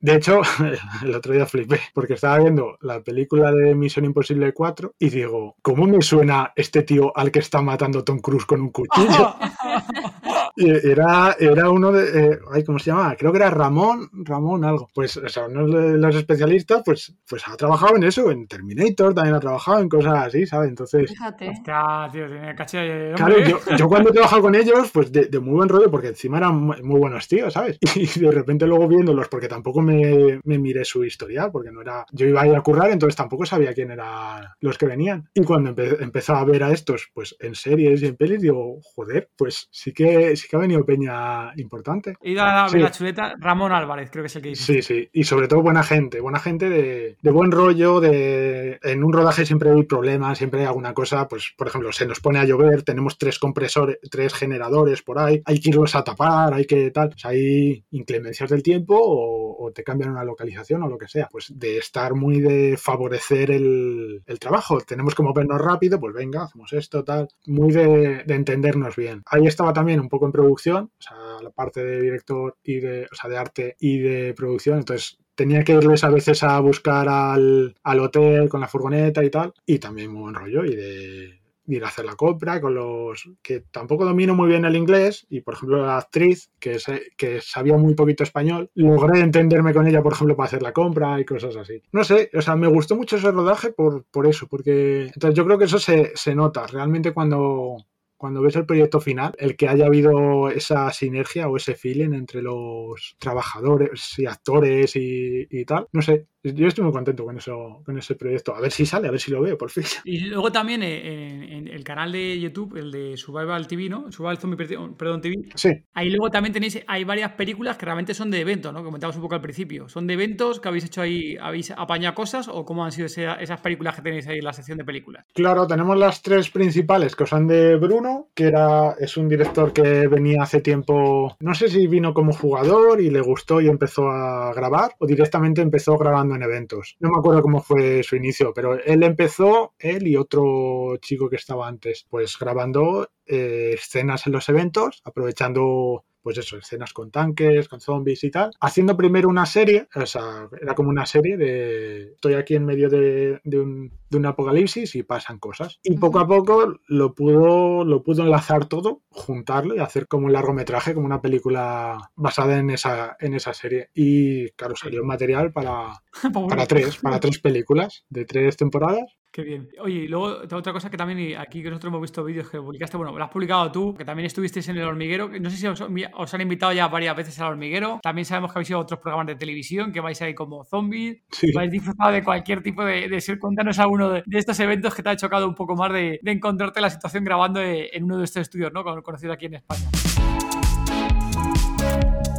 De hecho, el otro día flipé, porque estaba viendo la película de Misión Imposible 4 y digo, ¿cómo me suena este tío al que está matando Tom Cruise con un cuchillo? Era, era uno de. eh, ay, ¿Cómo se llama? Creo que era Ramón, Ramón algo. Pues, o sea, uno de los especialistas, pues, pues ha trabajado en eso, en Terminator, también ha trabajado en cosas así, ¿sabes? Entonces. Fíjate. Hostia, tío, tiene caché Claro, yo, yo cuando he trabajado con ellos, pues de, de muy buen rollo, porque encima eran muy muy buenos tíos, ¿sabes? Y de repente luego viéndolos, porque tampoco me, me miré su historial, porque no era. Yo iba a ir a currar, entonces tampoco sabía quién eran los que venían. Y cuando empe- empecé a ver a estos, pues en series y en pelis, digo, joder, pues sí que, sí que ha venido Peña importante. He ido a Sí. la chuleta, Ramón Álvarez, creo que es el que dice. Sí, sí, y sobre todo buena gente, buena gente de, de buen rollo, de en un rodaje siempre hay problemas, siempre hay alguna cosa, pues por ejemplo, se nos pone a llover, tenemos tres compresores, tres generadores por ahí, hay que irlos a tapar, hay que tal, o sea, hay inclemencias del tiempo o, o te cambian una localización o lo que sea, pues de estar muy de favorecer el, el trabajo, tenemos que movernos rápido, pues venga, hacemos esto, tal, muy de, de entendernos bien. Ahí estaba también un poco en producción, o sea, la parte de director y de, o sea, de arte y de producción, entonces tenía que irles a veces a buscar al, al hotel con la furgoneta y tal, y también muy buen rollo, y de ir a hacer la compra con los que tampoco domino muy bien el inglés y por ejemplo la actriz que, se- que sabía muy poquito español logré entenderme con ella por ejemplo para hacer la compra y cosas así. No sé o sea me gustó mucho ese rodaje por, por eso porque entonces yo creo que eso se, se nota realmente cuando cuando ves el proyecto final, el que haya habido esa sinergia o ese feeling entre los trabajadores y actores y, y tal, no sé, yo estoy muy contento con eso, con ese proyecto. A ver si sale, a ver si lo veo, por fin. Y luego también eh, en, en el canal de YouTube, el de Survival TV, ¿no? Survival Zombie, perdón, TV. Sí, Ahí luego también tenéis, hay varias películas que realmente son de eventos, ¿no? Comentamos un poco al principio. ¿Son de eventos que habéis hecho ahí, habéis apañado cosas o cómo han sido ese- esas películas que tenéis ahí en la sección de películas? Claro, tenemos las tres principales que son de Bruno, que era, es un director que venía hace tiempo, no sé si vino como jugador y le gustó y empezó a grabar, o directamente empezó grabando en eventos. No me acuerdo cómo fue su inicio, pero él empezó, él y otro chico que estaba antes, pues grabando eh, escenas en los eventos, aprovechando pues eso, escenas con tanques, con zombies y tal, haciendo primero una serie, o sea, era como una serie de estoy aquí en medio de un, de un apocalipsis y pasan cosas. Y poco a poco lo pudo, lo pudo enlazar todo, juntarlo y hacer como un largometraje, como una película basada en esa, en esa serie. Y claro, salió material para, para tres, para tres películas de tres temporadas. Qué bien. Oye, y luego otra cosa que también aquí que nosotros hemos visto vídeos que publicaste, bueno, lo has publicado tú, que también estuvisteis en el hormiguero. No sé si os, os han invitado ya varias veces al hormiguero. También sabemos que habéis ido a otros programas de televisión, que vais ahí como zombies. Sí. Vais disfrutado de cualquier tipo de, de ser. Cuéntanos alguno de, estos eventos que te ha chocado un poco más de, encontrarte la situación grabando eh, en uno de estos estudios, ¿no? Con- Conocido aquí en España.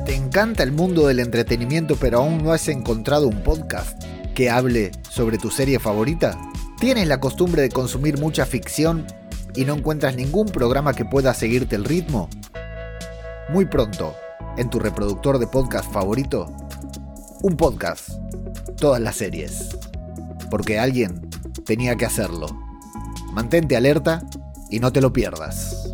¿Te encanta el mundo del entretenimiento pero aún no has encontrado un podcast que hable sobre tu serie favorita? ¿Tienes la costumbre de consumir mucha ficción y no encuentras ningún programa que pueda seguirte el ritmo? Muy pronto, en tu reproductor de podcast favorito, un podcast, todas las series. Porque alguien tenía que hacerlo. Mantente alerta y no te lo pierdas.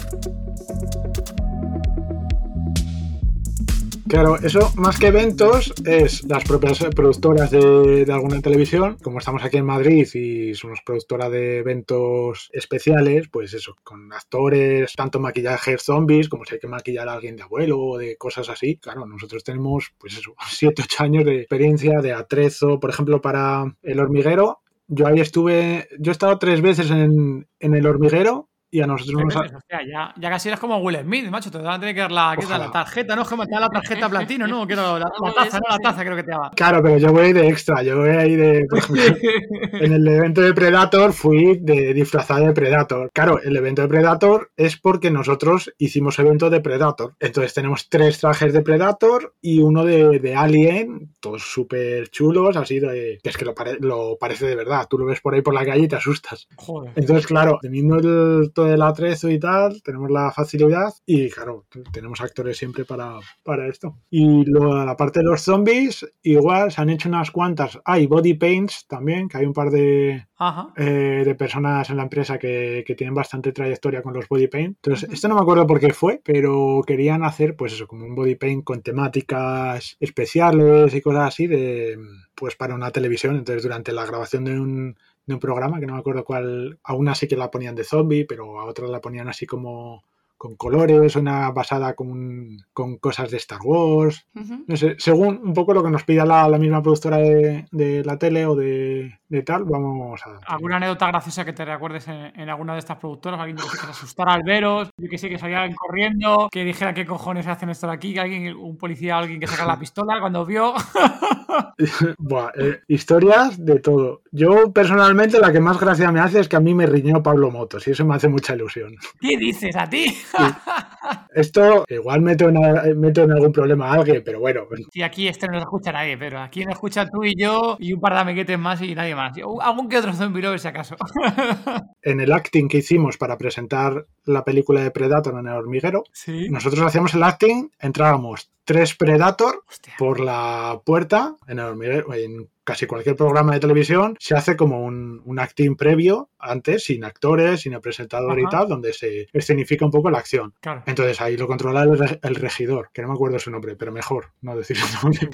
Claro, eso más que eventos es las propias productoras de, alguna televisión, como estamos aquí en Madrid y somos productora de eventos especiales, pues eso, con actores, tanto maquillajes zombies, como si hay que maquillar a alguien de abuelo o de cosas así. Claro, nosotros tenemos, pues eso, 7, 8 años de experiencia de atrezo, por ejemplo, para el hormiguero. Yo ahí estuve, yo he estado tres veces en, en el hormiguero y a nosotros nos ha- ya, ya casi eres como Will Smith, macho. Te van a tener que dar la, la tarjeta, ¿no? Gemma? Te dan la tarjeta platino, ¿no? Quiero la, la taza, ¿no? La taza creo que te daba. Claro, pero yo voy de extra, yo voy ahí de, por ejemplo, en el evento de Predator fui de disfrazado de Predator. Claro, el evento de Predator es porque nosotros hicimos evento de Predator. Entonces tenemos tres trajes de Predator y uno de, de Alien, todos súper chulos, así de... que es que lo, pare- lo parece de verdad. Tú lo ves por ahí por la calle y te asustas. Joder. Entonces, claro, teniendo el, todo el atrezo y tal, tenemos la facilidad y, claro, tenemos actores siempre para, para esto. Y luego, la parte de los zombies, igual se han hecho unas cuantas. Hay body paints también, que hay un par de, Ajá. eh, de personas en la empresa que, que tienen bastante trayectoria con los body paint. Entonces, esto no me acuerdo por qué fue, pero querían hacer, pues eso, como un body paint con temáticas especiales y cosas así de, pues para una televisión. Entonces, durante la grabación de un, de un programa, que no me acuerdo cuál, a una sí que la ponían de zombie, pero a otra la ponían así como con colores, una basada con, con cosas de Star Wars. No sé, según un poco lo que nos pida la, la misma productora de, de la tele o de, de tal, vamos a... ¿Alguna anécdota graciosa que te recuerdes en, en alguna de estas productoras? Alguien que se asustara al veros, yo que sé, que salían corriendo, que dijera qué cojones hacen esto de aquí, que alguien, un policía, alguien que saca la pistola cuando vio. Buah, eh, historias de todo. Yo personalmente la que más gracia me hace es que a mí me riñó Pablo Motos y eso me hace mucha ilusión. ¿Qué dices a ti? Esto igual meto en, meto en algún problema a alguien, pero bueno, Y aquí este no lo escucha nadie, pero aquí nos escucha tú y yo y un par de amiguetes más y nadie más. Yo- Algún que otro zombie lover, si acaso. en el acting que hicimos para presentar la película de Predator en el hormiguero, Sí. nosotros hacíamos el acting, entrábamos tres Predator Hostia. por la puerta en el hormiguero, en casi cualquier programa de televisión se hace como un, un acting previo antes, sin actores, sin el presentador y tal, donde se escenifica un poco la acción. Claro. Entonces ahí lo controla el, el regidor, que no me acuerdo su nombre, pero mejor no decir su nombre.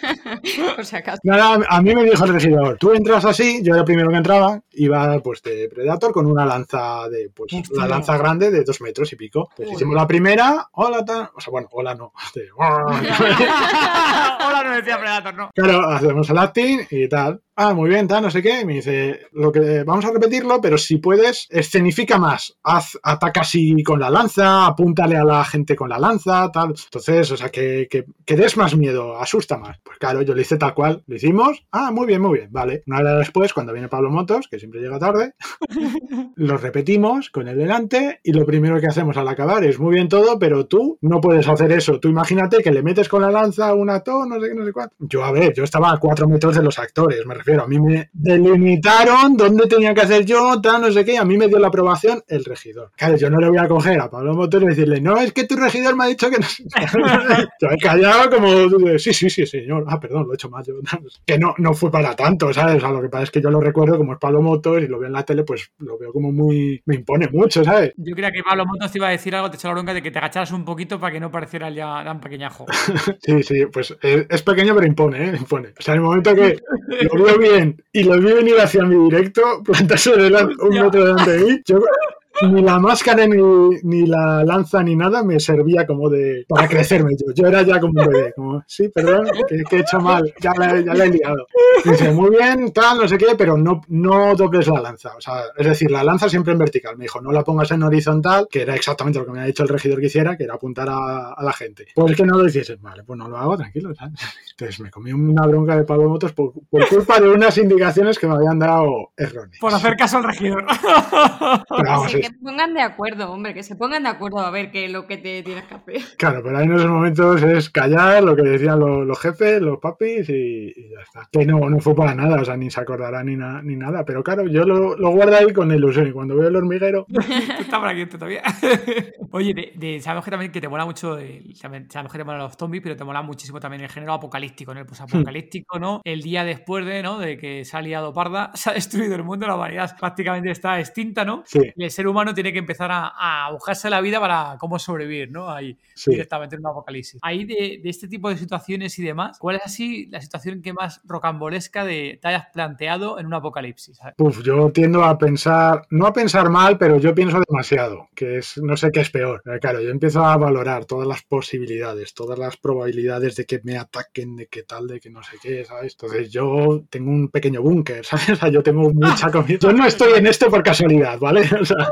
Por si acaso. Nada, a mí me dijo el regidor, tú entras así, yo era el primero que entraba, iba pues de Predator con una lanza de, pues Hostia. la lanza grande de dos metros y pico. Pues Joder. hicimos la primera, hola, tal, o sea, bueno, hola no. Hola, no decía Predator, no. Claro, hacemos el acting y tal. libertad Ah, muy bien, tal, no sé qué. Y me dice, lo que vamos a repetirlo, pero si puedes, escenifica más. Haz, ataca así con la lanza, apúntale a la gente con la lanza, tal. Entonces, o sea, que, que, que des más miedo, asusta más. Pues claro, yo lo hice tal cual, lo hicimos. Ah, muy bien, muy bien, vale. Una hora después, cuando viene Pablo Motos, que siempre llega tarde, lo repetimos con el delante y lo primero que hacemos al acabar es muy bien todo, pero tú no puedes hacer eso. Tú imagínate que le metes con la lanza un actor, no sé qué, no sé cuánto. Yo, a ver, yo estaba a cuatro metros de los actores, me refiero. A mí me delimitaron dónde tenía que hacer yo, tal, no sé qué, y a mí me dio la aprobación el regidor. Claro, yo no le voy a coger a Pablo Motor y decirle, no, es que tu regidor me ha dicho que no sé qué". Yo he callado como, sí, sí, sí, señor. Ah, perdón, lo he hecho mal. yo". Que no, no fue para tanto, ¿sabes? O sea, lo que pasa es que yo lo recuerdo como es Pablo Motor y lo veo en la tele, pues lo veo como muy... me impone mucho, ¿sabes? Yo creía que Pablo Motos te iba a decir algo, te echó la bronca de que te agacharas un poquito para que no pareciera ya tan pequeñajo. Sí, sí, pues eh, es pequeño pero impone, ¿eh? Impone. O sea, en el momento que lo veo bien y lo vi venir hacia mí directo, plantarse delante, un metro delante de mí, yo ni la máscara ni, ni la lanza ni nada me servía como de para crecerme yo. Yo era ya como un bebé, como, sí, perdón, que, que he hecho mal, ya la, ya la he liado. Y dice, muy bien, tal, no sé qué, pero no, no dobles la lanza. O sea, es decir, la lanza siempre en vertical. Me dijo, no la pongas en horizontal, que era exactamente lo que me ha dicho el regidor que hiciera, que era apuntar a, a la gente. Pues que no lo hiciesen. Vale, pues no lo hago, tranquilo, ¿sabes? Entonces me comí una bronca de Pablo Motos por, por culpa de unas indicaciones que me habían dado erróneas. Por hacer caso al regidor. Pero vamos, Sí, se pongan de acuerdo, hombre, que se pongan de acuerdo a ver qué es lo que te tienes que hacer. Claro, pero ahí en esos momentos es callar lo que decían los, los jefes, los papis y, y ya está. Que no, no fue para nada, o sea, ni se acordará ni, na- ni nada. Pero claro, yo lo, lo guardo ahí con ilusión y cuando veo el hormiguero, Está por aquí todavía. Oye, de, de- sabemos que también que te mola mucho, el- sabemos que te molan los zombies, pero te mola muchísimo también el género apocalíptico, ¿no? El posapocalíptico, ¿no? El día después de, ¿no? De que se ha liado parda, se ha destruido el mundo, la humanidad prácticamente está extinta, ¿no? sí, Y el ser humano tiene que empezar a, a buscarse la vida para cómo sobrevivir, ¿no? Ahí sí. directamente en un apocalipsis. Ahí de, de este tipo de situaciones y demás, ¿cuál es así la situación que más rocambolesca de, te hayas planteado en un apocalipsis? ¿sabes? Uf, yo tiendo a pensar, no a pensar mal, pero yo pienso demasiado, que es, no sé qué es peor. Pero claro, yo empiezo a valorar todas las posibilidades, todas las probabilidades de que me ataquen, de que tal, de que no sé qué, ¿sabes? Entonces yo tengo un pequeño búnker, ¿sabes? O sea, yo tengo mucha comida. Yo no estoy en esto por casualidad, ¿vale? O sea,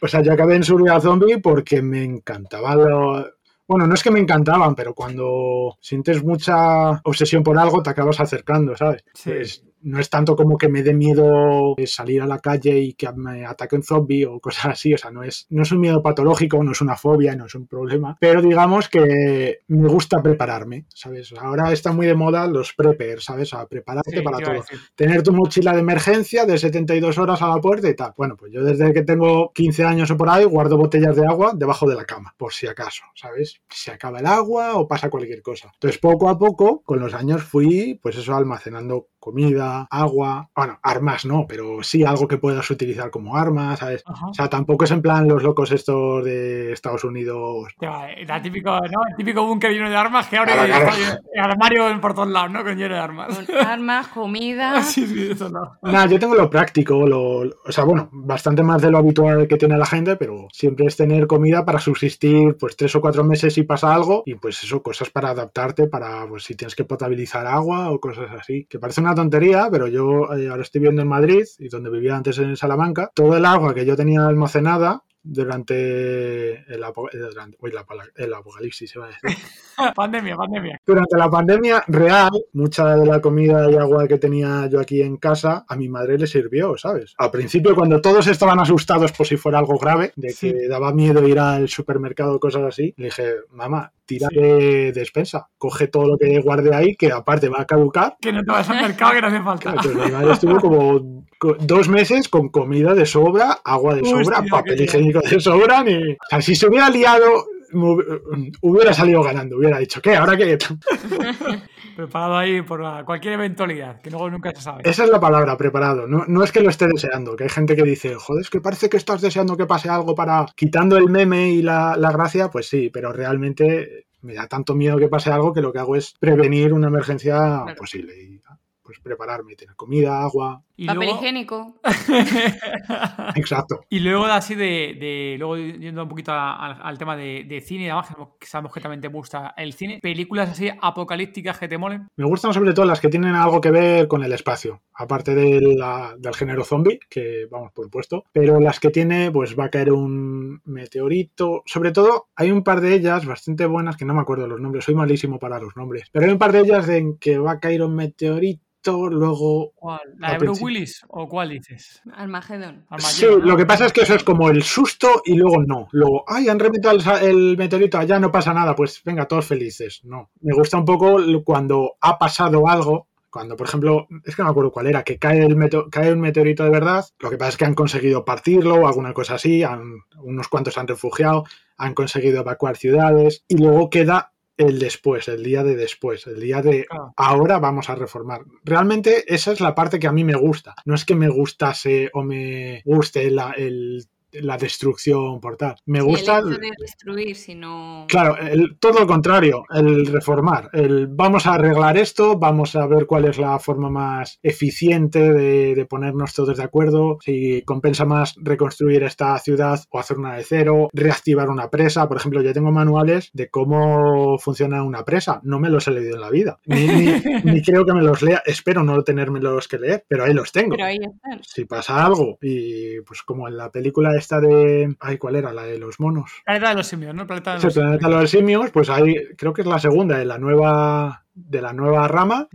o sea, yo acabé en Survival Zombie porque me encantaba lo... Bueno, no es que me encantaban, pero cuando sientes mucha obsesión por algo, te acabas acercando, ¿sabes? Sí. Pues, no es tanto como que me dé miedo eh, salir a la calle y que me ataque un zombie o cosas así, o sea, no es, no es un miedo patológico, no es una fobia, no es un problema, pero digamos que me gusta prepararme, ¿sabes? Ahora está muy de moda los preppers, ¿sabes? A prepararte Sí, para todo tener tu mochila de emergencia de 72 horas a la puerta y tal. Bueno, pues yo desde que tengo 15 años o por ahí guardo botellas de agua debajo de la cama, por si acaso, ¿sabes? Se acaba el agua o pasa cualquier cosa. Entonces, poco a poco, con los años fui, pues eso, almacenando comida, agua, bueno, armas no, pero sí algo que puedas utilizar como armas, ¿sabes? Ajá. O sea, tampoco es en plan los locos estos de Estados Unidos. La típico, ¿no? El típico búnker lleno de armas que abre Claro, y claro. está lleno- el armario por todos lados, ¿no? Con lleno de armas. Con armas, comida. Sí, sí, eso no. Nada, yo tengo lo práctico, lo, o sea, bueno, bastante más de lo habitual que tiene la gente, pero siempre es tener comida para subsistir, pues tres o cuatro meses si pasa algo, y pues eso, cosas para adaptarte, para, pues si tienes que potabilizar agua o cosas así, que parece una tontería, pero yo eh, ahora estoy viviendo en Madrid, y donde vivía antes en Salamanca, todo el agua que yo tenía almacenada durante el, apo- eh, durante- uy, la pala- el apocalipsis, se va a decir. Pandemia, pandemia. Durante la pandemia real, mucha de la comida y agua que tenía yo aquí en casa, a mi madre le sirvió, ¿sabes? Al principio, cuando todos estaban asustados por si fuera algo grave, de que Sí. daba miedo ir al supermercado o cosas así, le dije, mamá, tira Sí. de despensa, coge todo lo que guarde ahí, que aparte va a caducar. Que no te vas al mercado que no hace falta. Claro, entonces mi madre estuvo como co- dos meses con comida de sobra, agua de sobra, Hostia, papel qué higiénico de sobra, ni... O sea, si se hubiera liado, hubiera salido ganando, hubiera dicho, ¿qué? ¿Ahora qué? Preparado ahí por cualquier eventualidad, que luego nunca se sabe. Esa es la palabra, preparado. No, no es que lo esté deseando, que hay gente que dice, joder, es que parece que estás deseando que pase algo para quitando el meme y la, la gracia, pues sí, pero realmente me da tanto miedo que pase algo que lo que hago es prevenir una emergencia Claro. posible y pues prepararme, tener comida, agua. Y Papel luego, higiénico. Exacto. y luego así de, de- luego yendo un poquito a- al, al tema de, de cine y demás, que sabemos que también te gusta el cine, películas así apocalípticas que te molen. Me gustan sobre todo las que tienen algo que ver con el espacio, aparte de la- del género zombie, que vamos por puesto, pero las que tiene, pues va a caer un meteorito. Sobre todo, hay un par de ellas bastante buenas que no me acuerdo los nombres, soy malísimo para los nombres, pero hay un par de ellas en que va a caer un meteorito, luego. ¿Cuál? ¿La de Bruce. Willis o cuál dices? Armagedón. Sí, lo que pasa es que eso es como el susto y luego no. Luego, ay, han remitido el, meteorito allá, no pasa nada, pues venga, todos felices. No. Me gusta un poco cuando ha pasado algo. Cuando, por ejemplo, es que no me acuerdo cuál era, que cae, el meto- cae un meteorito de verdad, lo que pasa es que han conseguido partirlo o alguna cosa así, han- unos cuantos han refugiado, han conseguido evacuar ciudades y luego queda el después, el día de después, el día de Claro. ahora vamos a reformar. Realmente esa es la parte que a mí me gusta. No es que me gustase o me guste la, el- la destrucción por tal. Me Sí, gusta... el hecho de destruir, sino... Claro, el- todo lo contrario, el reformar. El vamos a arreglar esto, vamos a ver cuál es la forma más eficiente de, de ponernos todos de acuerdo, si compensa más reconstruir esta ciudad o hacer una de cero, reactivar una presa. Por ejemplo, yo tengo manuales de cómo funciona una presa. No me los he leído en la vida. Ni, ni- ni creo que me los lea. Espero no tenérmelos que leer, pero ahí los tengo Pero ahí están. si pasa algo y pues como en la película esta de ay cuál era la de los monos Planeta de los simios, ¿no? El planeta de los planeta simios. de los simios pues ahí creo que es la segunda de la nueva de la nueva rama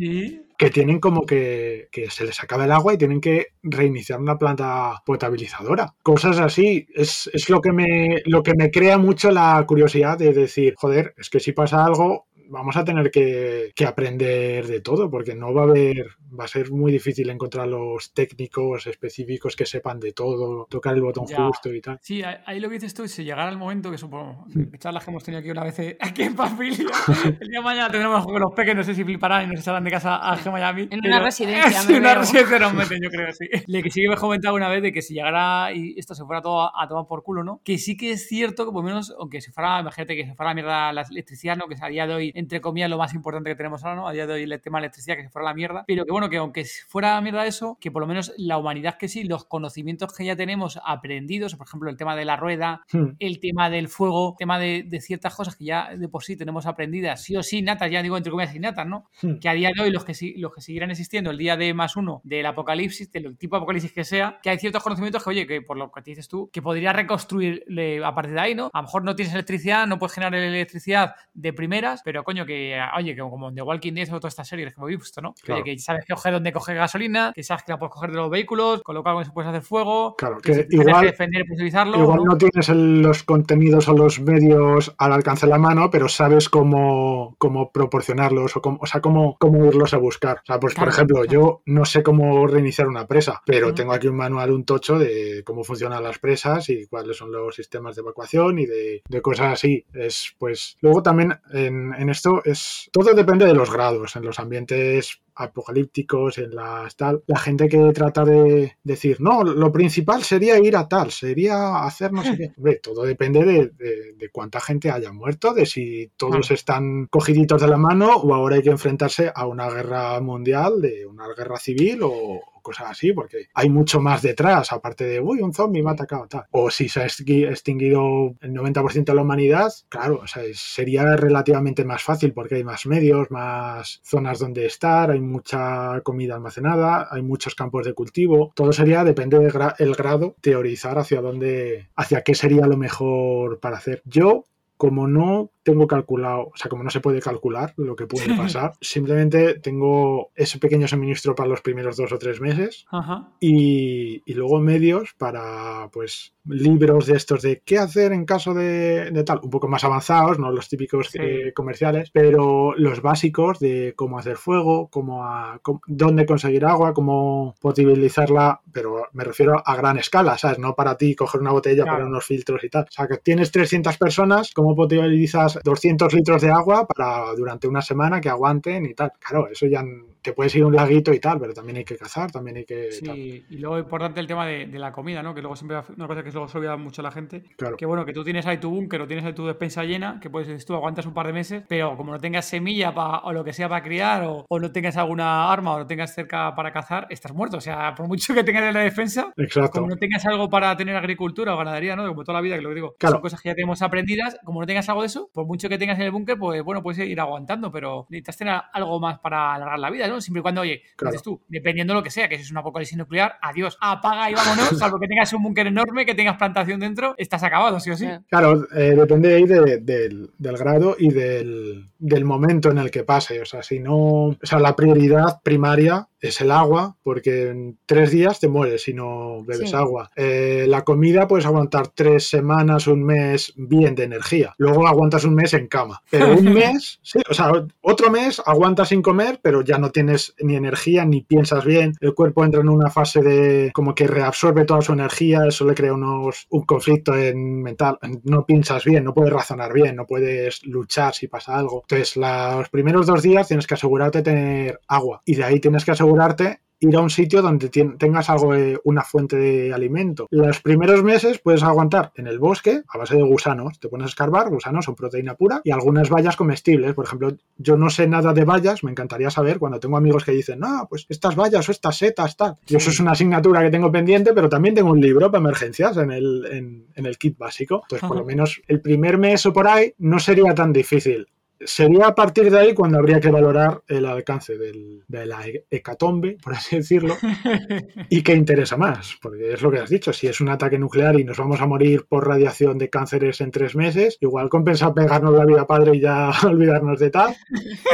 que tienen como que, que se les acaba el agua y tienen que reiniciar una planta potabilizadora. Cosas así es, es lo, que me, lo que me crea mucho la curiosidad de decir, joder, es que si pasa algo vamos a tener que, que aprender de todo porque no va a haber, va a ser muy difícil encontrar los técnicos específicos que sepan de todo, tocar el botón Ya. justo y tal. Sí, ahí lo que dices tú, si llegara el momento que supongo, charlas que hemos tenido aquí una vez eh, aquí en Pafilia, el día de mañana tendremos con los peques, no sé si fliparán y nos echarán de casa a Gemma y a mí. En pero- una residencia, en una veo. residencia nos meten, yo creo, sí. Le que sí que me he comentado una vez de que si llegara y esto se fuera todo a, a tomar por culo, ¿no? Que sí que es cierto que por lo menos, aunque se fuera, imagínate que se fuera la mierda la electricidad, ¿no? Que a día de hoy, entre comillas, lo más importante que tenemos ahora, ¿no? A día de hoy el tema de electricidad, que se fuera la mierda. Pero que bueno, que aunque fuera la mierda eso, que por lo menos la humanidad que sí, los conocimientos que ya tenemos aprendidos, por ejemplo, el tema de la rueda, Hmm. el tema del fuego, el tema de, de ciertas cosas que ya de por sí tenemos aprendidas, sí o sí, natas, ya digo entre comillas innatas, ¿no? Hmm. Que a día de hoy los que, los que seguirán existiendo el día de más uno del apocalipsis, del tipo de apocalipsis que sea, que hay ciertos conocimientos que, oye, que por lo que dices tú, que podrías reconstruir a partir de ahí, ¿no? A lo mejor no tienes electricidad, no puedes generar electricidad de primeras, pero coño, que, oye, que como en The Walking Dead o todas estas series que hemos visto, ¿no? Claro. oye, que sabes que coger dónde coger gasolina, que sabes que la puedes coger de los vehículos, con lo cual se puedes hacer fuego, Claro, que, que si igual- defender pues utilizarlo. Igual ¿no? no tienes el- los contenidos o los medios al alcance de la mano, pero sabes cómo, cómo proporcionarlos o, cómo, o sea, cómo, cómo irlos a buscar. O sea, pues por Claro, ejemplo, claro. yo no sé cómo reiniciar una presa, pero Ujú. tengo aquí un manual, un tocho de cómo funcionan las presas y cuáles son los sistemas de evacuación y de, de cosas así. Es pues luego también en, en esto es. Todo depende de los grados. En los ambientes apocalípticos, en las tal, la gente que trata de decir, no, lo principal sería ir a tal, sería hacer no sé qué. Hombre, todo depende de, de, cuánta gente haya muerto, de si todos están cogiditos de la mano o ahora hay que enfrentarse a una guerra mundial, de una guerra civil o, cosas así, porque hay mucho más detrás, aparte de, uy, un zombie me ha atacado, tal. O si se ha extinguido el 90% de la humanidad, claro, o sea, sería relativamente más fácil porque hay más medios, más zonas donde estar, hay mucha comida almacenada, hay muchos campos de cultivo. Todo sería, depende del grado, teorizar hacia dónde, hacia qué sería lo mejor para hacer. Yo como no tengo calculado, o sea, como no se puede calcular lo que puede pasar, simplemente tengo ese pequeño suministro para los primeros dos o tres meses Y, luego medios para, pues, libros de estos de qué hacer en caso de, tal, un poco más avanzados, no los típicos eh, comerciales, pero los básicos de cómo hacer fuego, cómo, a, dónde conseguir agua, cómo potabilizarla, pero me refiero a gran escala, ¿sabes? No para ti coger una botella, para unos filtros y tal. O sea, que tienes 300 personas, ¿cómo potabilizas 200 litros de agua para durante una semana que aguanten y tal? Claro, eso ya te puedes ir a un laguito y tal, pero también hay que cazar, también hay que... Sí, y luego importante el tema de, la comida, ¿no? Que luego siempre una cosa que luego se olvida mucho la gente. Claro. Que bueno, que tú tienes ahí tu búnker o tienes ahí tu despensa llena, que puedes, tú aguantas un par de meses, pero como no tengas semilla o lo que sea para criar o, o, no tengas alguna arma o no tengas cerca para cazar, estás muerto. O sea, por mucho que tengas en la defensa, Exacto. como no tengas algo para tener agricultura o ganadería, ¿no? Como toda la vida, que lo digo, claro. son cosas que ya tenemos aprendidas, como no tengas algo de eso, por mucho que tengas en el búnker, pues bueno, puedes ir aguantando, pero necesitas tener algo más para alargar la vida, ¿no? Siempre y cuando, oye, Dices tú, dependiendo de lo que sea, que si es una apocalipsis nuclear, adiós, apaga y vámonos, salvo que tengas un búnker enorme, que tengas plantación dentro, estás acabado, sí o sí. Claro, eh, depende ahí del, grado y del, del momento en el que pase. O sea, si no, o sea, la prioridad primaria es el agua, porque en tres días te mueres si no bebes agua. Eh, la comida puedes aguantar tres semanas, un mes bien de energía. Luego aguantas un mes en cama. Pero un mes, sí, o sea, otro mes aguantas sin comer, pero ya no tienes ni energía ni piensas bien. El cuerpo entra en una fase de como que reabsorbe toda su energía, eso le crea unos, un conflicto en mental. No piensas bien, no puedes razonar bien, no puedes luchar si pasa algo. Entonces, los primeros dos días tienes que asegurarte de tener agua y de ahí tienes que asegurar asegurarte ir a un sitio donde tengas algo de una fuente de alimento. Los primeros meses puedes aguantar en el bosque a base de gusanos. Te pones a escarbar, gusanos son proteína pura y algunas bayas comestibles. Por ejemplo, yo no sé nada de bayas, me encantaría saber cuando tengo amigos que dicen, no, pues estas bayas o estas setas, tal. Y eso es una asignatura que tengo pendiente, pero también tengo un libro para emergencias en el, en, el kit básico. Pues por lo menos el primer mes o por ahí no sería tan difícil sería a partir de ahí cuando habría que valorar el alcance del, de la hecatombe, por así decirlo, y qué interesa más, porque es lo que has dicho, si es un ataque nuclear y nos vamos a morir por radiación de cánceres en tres meses, igual compensa pegarnos la vida padre y ya olvidarnos de tal,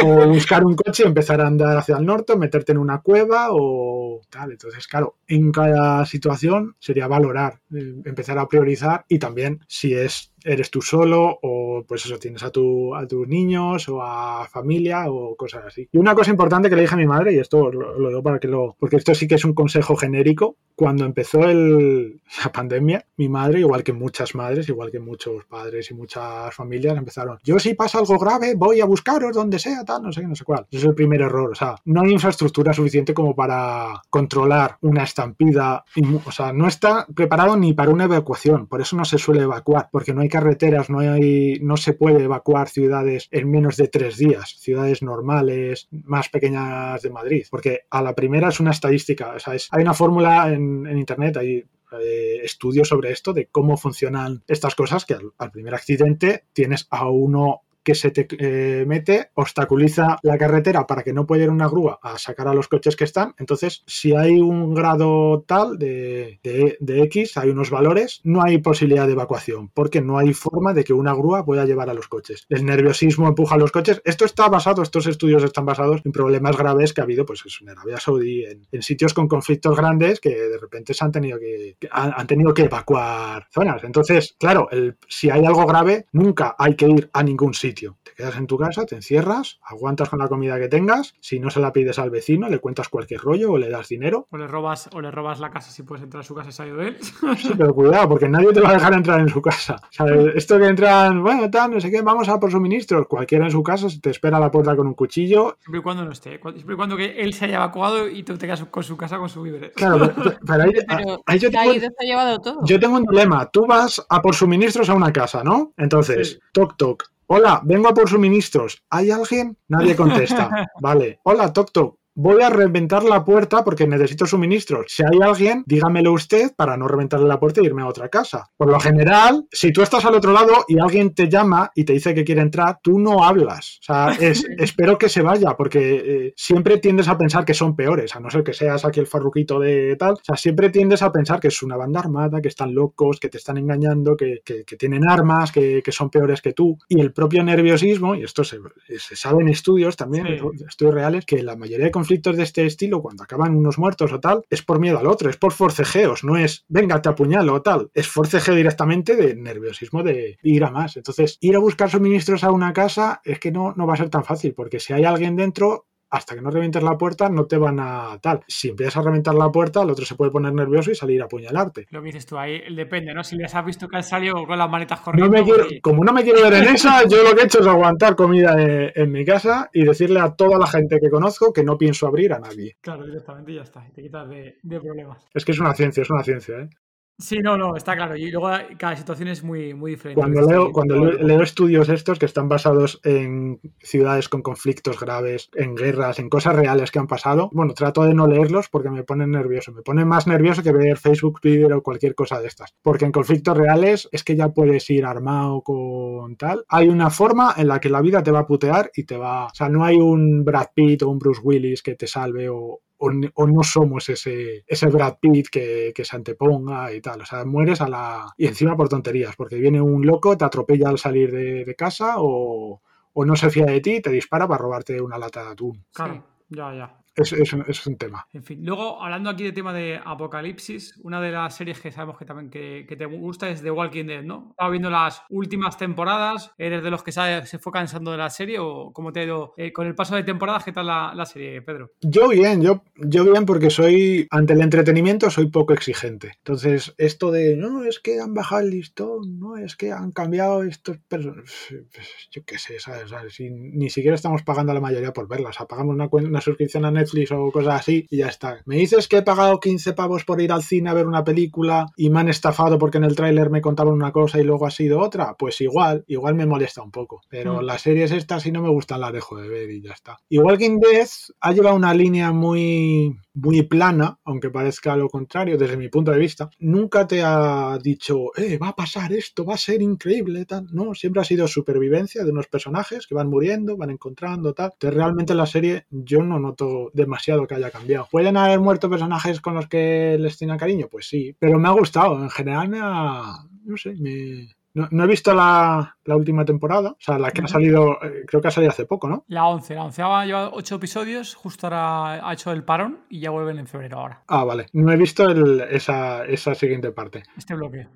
o buscar un coche y empezar a andar hacia el norte, meterte en una cueva o tal. Entonces, claro, en cada situación sería valorar, eh, empezar a priorizar y también si es eres tú solo o pues eso, tienes a, tu, a tus niños o a familia o cosas así. Y una cosa importante que le dije a mi madre, y esto lo, digo para que lo... porque esto sí que es un consejo genérico, cuando empezó el, la pandemia, mi madre, igual que muchas madres, igual que muchos padres y muchas familias, empezaron, yo si pasa algo grave voy a buscaros donde sea, tal, no sé no sé cuál. Ese es el primer error, o sea, no hay infraestructura suficiente como para controlar una estampida, o sea, no está preparado ni para una evacuación, por eso no se suele evacuar, porque no hay carreteras, no, hay, no se puede evacuar ciudades en menos de tres días, ciudades normales, más pequeñas de Madrid, porque a la primera es una estadística, o sea, hay una fórmula en, Internet, hay eh, estudios sobre esto, de cómo funcionan estas cosas, que al, primer accidente tienes a uno que se te eh, mete, obstaculiza la carretera para que no pueda ir una grúa a sacar a los coches que están. Entonces, si hay un grado tal de, de, X, hay unos valores, no hay posibilidad de evacuación, porque no hay forma de que una grúa pueda llevar a los coches. El nerviosismo empuja a los coches. Esto está basado, estos estudios están basados en problemas graves que ha habido pues, en Arabia Saudí, en, sitios con conflictos grandes que de repente se han tenido que, han, tenido que evacuar zonas. Entonces, claro, el, si hay algo grave, nunca hay que ir a ningún sitio sitio. Te quedas en tu casa, te encierras, aguantas con la comida que tengas, si no se la pides al vecino, le cuentas cualquier rollo o le das dinero. O le robas, o le robas la casa si puedes entrar a su casa y salir de él. Sí, pero cuidado, porque nadie te va a dejar entrar en su casa. O sea, esto que entran, bueno, tal, no sé qué, vamos a por suministros. Cualquiera en su casa te espera a la puerta con un cuchillo. Siempre y cuando no esté. Siempre y cuando que él se haya evacuado y tú te quedas con su casa con su víveres. Claro, pero, pero ahí, Pero ahí yo se tengo- ha llevado todo. Yo tengo un dilema. Tú vas a por suministros a una casa, ¿no? Entonces, Sí. toc toc. Hola, vengo a por suministros. ¿Hay alguien? Nadie contesta. Vale. Hola, toc toc. Voy a reventar la puerta porque necesito suministros. Si hay alguien, dígamelo usted para no reventarle la puerta e irme a otra casa. Por lo general, si tú estás al otro lado y alguien te llama y te dice que quiere entrar, tú no hablas. O sea, es- espero que se vaya porque eh, siempre tiendes a pensar que son peores, a no ser que seas aquí el farruquito de tal. O sea, siempre tiendes a pensar que es una banda armada, que están locos, que te están engañando, que, que- que tienen armas, que, que son peores que tú. Y el propio nerviosismo, y esto se, se sabe en estudios también, Sí. estudios reales, que la mayoría de conflictos de este estilo, cuando acaban unos muertos o tal, es por miedo al otro, es por forcejeos, no es venga, te apuñalo o tal. Es forcejeo directamente de nerviosismo de ir a más. Entonces, ir a buscar suministros a una casa es que no, no va a ser tan fácil, porque si hay alguien dentro, hasta que no revientes la puerta, no te van a tal. Si empiezas a reventar la puerta, el otro se puede poner nervioso y salir a apuñalarte. Lo que dices tú ahí, depende, ¿no? Si les has visto que han salido con las manetas No corriendo. me quiero, como no me quiero ver en esa, yo lo que he hecho es aguantar comida en, en mi casa y decirle a toda la gente que conozco que no pienso abrir a nadie. Claro, directamente y ya está. y Te quitas de, de problemas. Es que es una ciencia, es una ciencia, ¿eh? Sí, no, no, está claro. Y luego cada situación es muy, muy diferente. Cuando leo, cuando leo estudios estos que están basados en ciudades con conflictos graves, en guerras, en cosas reales que han pasado, bueno, trato de no leerlos porque me ponen nervioso. Me pone más nervioso que ver Facebook, Twitter o cualquier cosa de estas. Porque en conflictos reales es que ya puedes ir armado con tal. Hay una forma en la que la vida te va a putear y te va... O sea, no hay un Brad Pitt o un Bruce Willis que te salve o, o, o no somos ese, ese Brad Pitt que, que se anteponga y tal. O sea, mueres a la. Y encima por tonterías, porque viene un loco, te atropella al salir de, de casa o, o no se fía de ti y te dispara para robarte una lata de atún. Claro, ya, ya. Es, es un- es un tema. En fin, luego hablando aquí de tema de Apocalipsis, una de las series que sabemos que también que, que te gusta es The Walking Dead, ¿no? Estaba viendo las últimas temporadas, ¿eres de los que sabe- se fue cansando de la serie o cómo te ha ido eh, con el paso de temporadas? ¿Qué tal la, la serie, Pedro? Yo bien, yo, yo bien porque soy, ante el entretenimiento soy poco exigente. Entonces, esto de, no, es que han bajado el listón, no, es que han cambiado estos personajes, yo qué sé, ¿sabes? ni siquiera estamos pagando a la mayoría por verlas, o sea, pagamos una, una suscripción a Netflix o cosas así y ya está. Me dices que he pagado 15 pavos por ir al cine a ver una película y me han estafado porque en el tráiler me contaban una cosa y luego ha sido otra, pues igual, igual me molesta un poco. Pero Mm. las series estas si no me gustan las dejo de ver y ya está. Y Walking Dead ha llevado una línea muy muy plana, aunque parezca lo contrario desde mi punto de vista. Nunca te ha dicho, eh, va a pasar esto, va a ser increíble, tal. No, siempre ha sido supervivencia de unos personajes que van muriendo, van encontrando, tal. Entonces realmente la serie yo no noto demasiado que haya cambiado. ¿Pueden haber muerto personajes con los que les tenía cariño? Pues sí, pero me ha gustado. En general me ha, no sé, me... No, no he visto la, la última temporada, o sea, la que ha salido, eh, creo que ha salido hace poco, ¿no? La 11, la 11 ha llevado 8 episodios, justo ahora ha hecho el parón y ya vuelven en febrero ahora, Ah, vale. No he visto el- esa, esa siguiente parte. este bloque.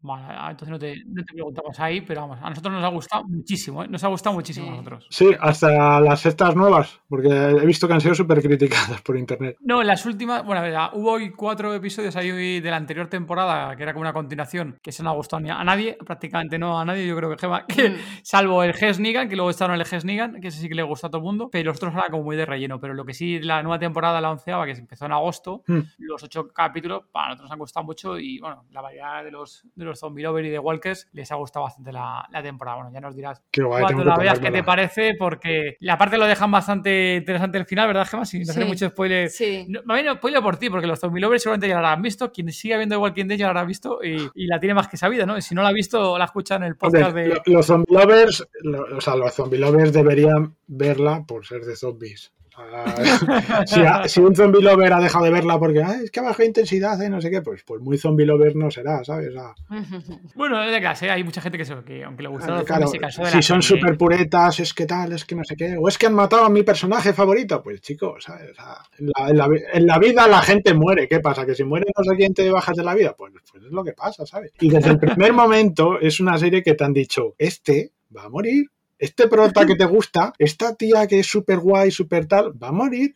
Vale, ah, entonces no te, no te preguntamos ahí, pero vamos, a nosotros nos ha gustado muchísimo, ¿eh? Nos ha gustado muchísimo a nosotros. Sí, hasta las sextas nuevas, porque he visto que han sido súper criticadas por internet. No, en las últimas, bueno, a ver, ah, hubo hoy cuatro episodios ahí de la anterior temporada, que era como una continuación, que eso no ha gustado ni a nadie, prácticamente no a nadie, yo creo que, Gema, que Mm. salvo el Ges Negan, que luego estaban el Ges Negan, que ese sí que le gustó a todo el mundo, pero los otros eran como muy de relleno, pero lo que sí, la nueva temporada, la onceava, que se empezó en agosto, Hmm. los ocho capítulos, para nosotros nos han gustado mucho y, bueno, la mayoría de los, de los zombie lovers y de walkers les ha gustado bastante la, la temporada. Bueno, ya nos dirás Qué guay, cuando la veas qué te parece, porque la parte lo dejan bastante interesante el final, ¿verdad, Gemma? Sin hacer Sí. mucho spoiler. Sí. No, más bien spoiler por ti, porque los zombie lovers seguramente ya la habrán visto. Quien siga viendo The Walking Dead ya la habrá visto y, y la tiene más que sabida, ¿no? Y si no la ha visto, la escucha en el podcast Hombre, de. lo- Los zombie lovers, lo- o sea, los zombie lovers deberían verla por ser de zombies. Si, a- si un zombie lover ha dejado de verla porque "Ay, es que baja intensidad y no sé qué, pues, pues muy zombie lover no será, ¿sabes? Sea, Bueno, es de clase, hay mucha gente que, se, que aunque le los claro, se de si la son súper puretas, es que tal, es que no sé qué, o es que han matado a mi personaje favorito, pues chicos, ¿sabes? O sea, en, la, en la vi- en la vida la gente muere, ¿qué pasa? Que si muere no sé quién te bajas de la vida, pues, pues es lo que pasa, ¿sabes? Y desde el primer momento es una serie que te han dicho, este va a morir, este prota que te gusta, esta tía que es súper guay, súper tal, va a morir.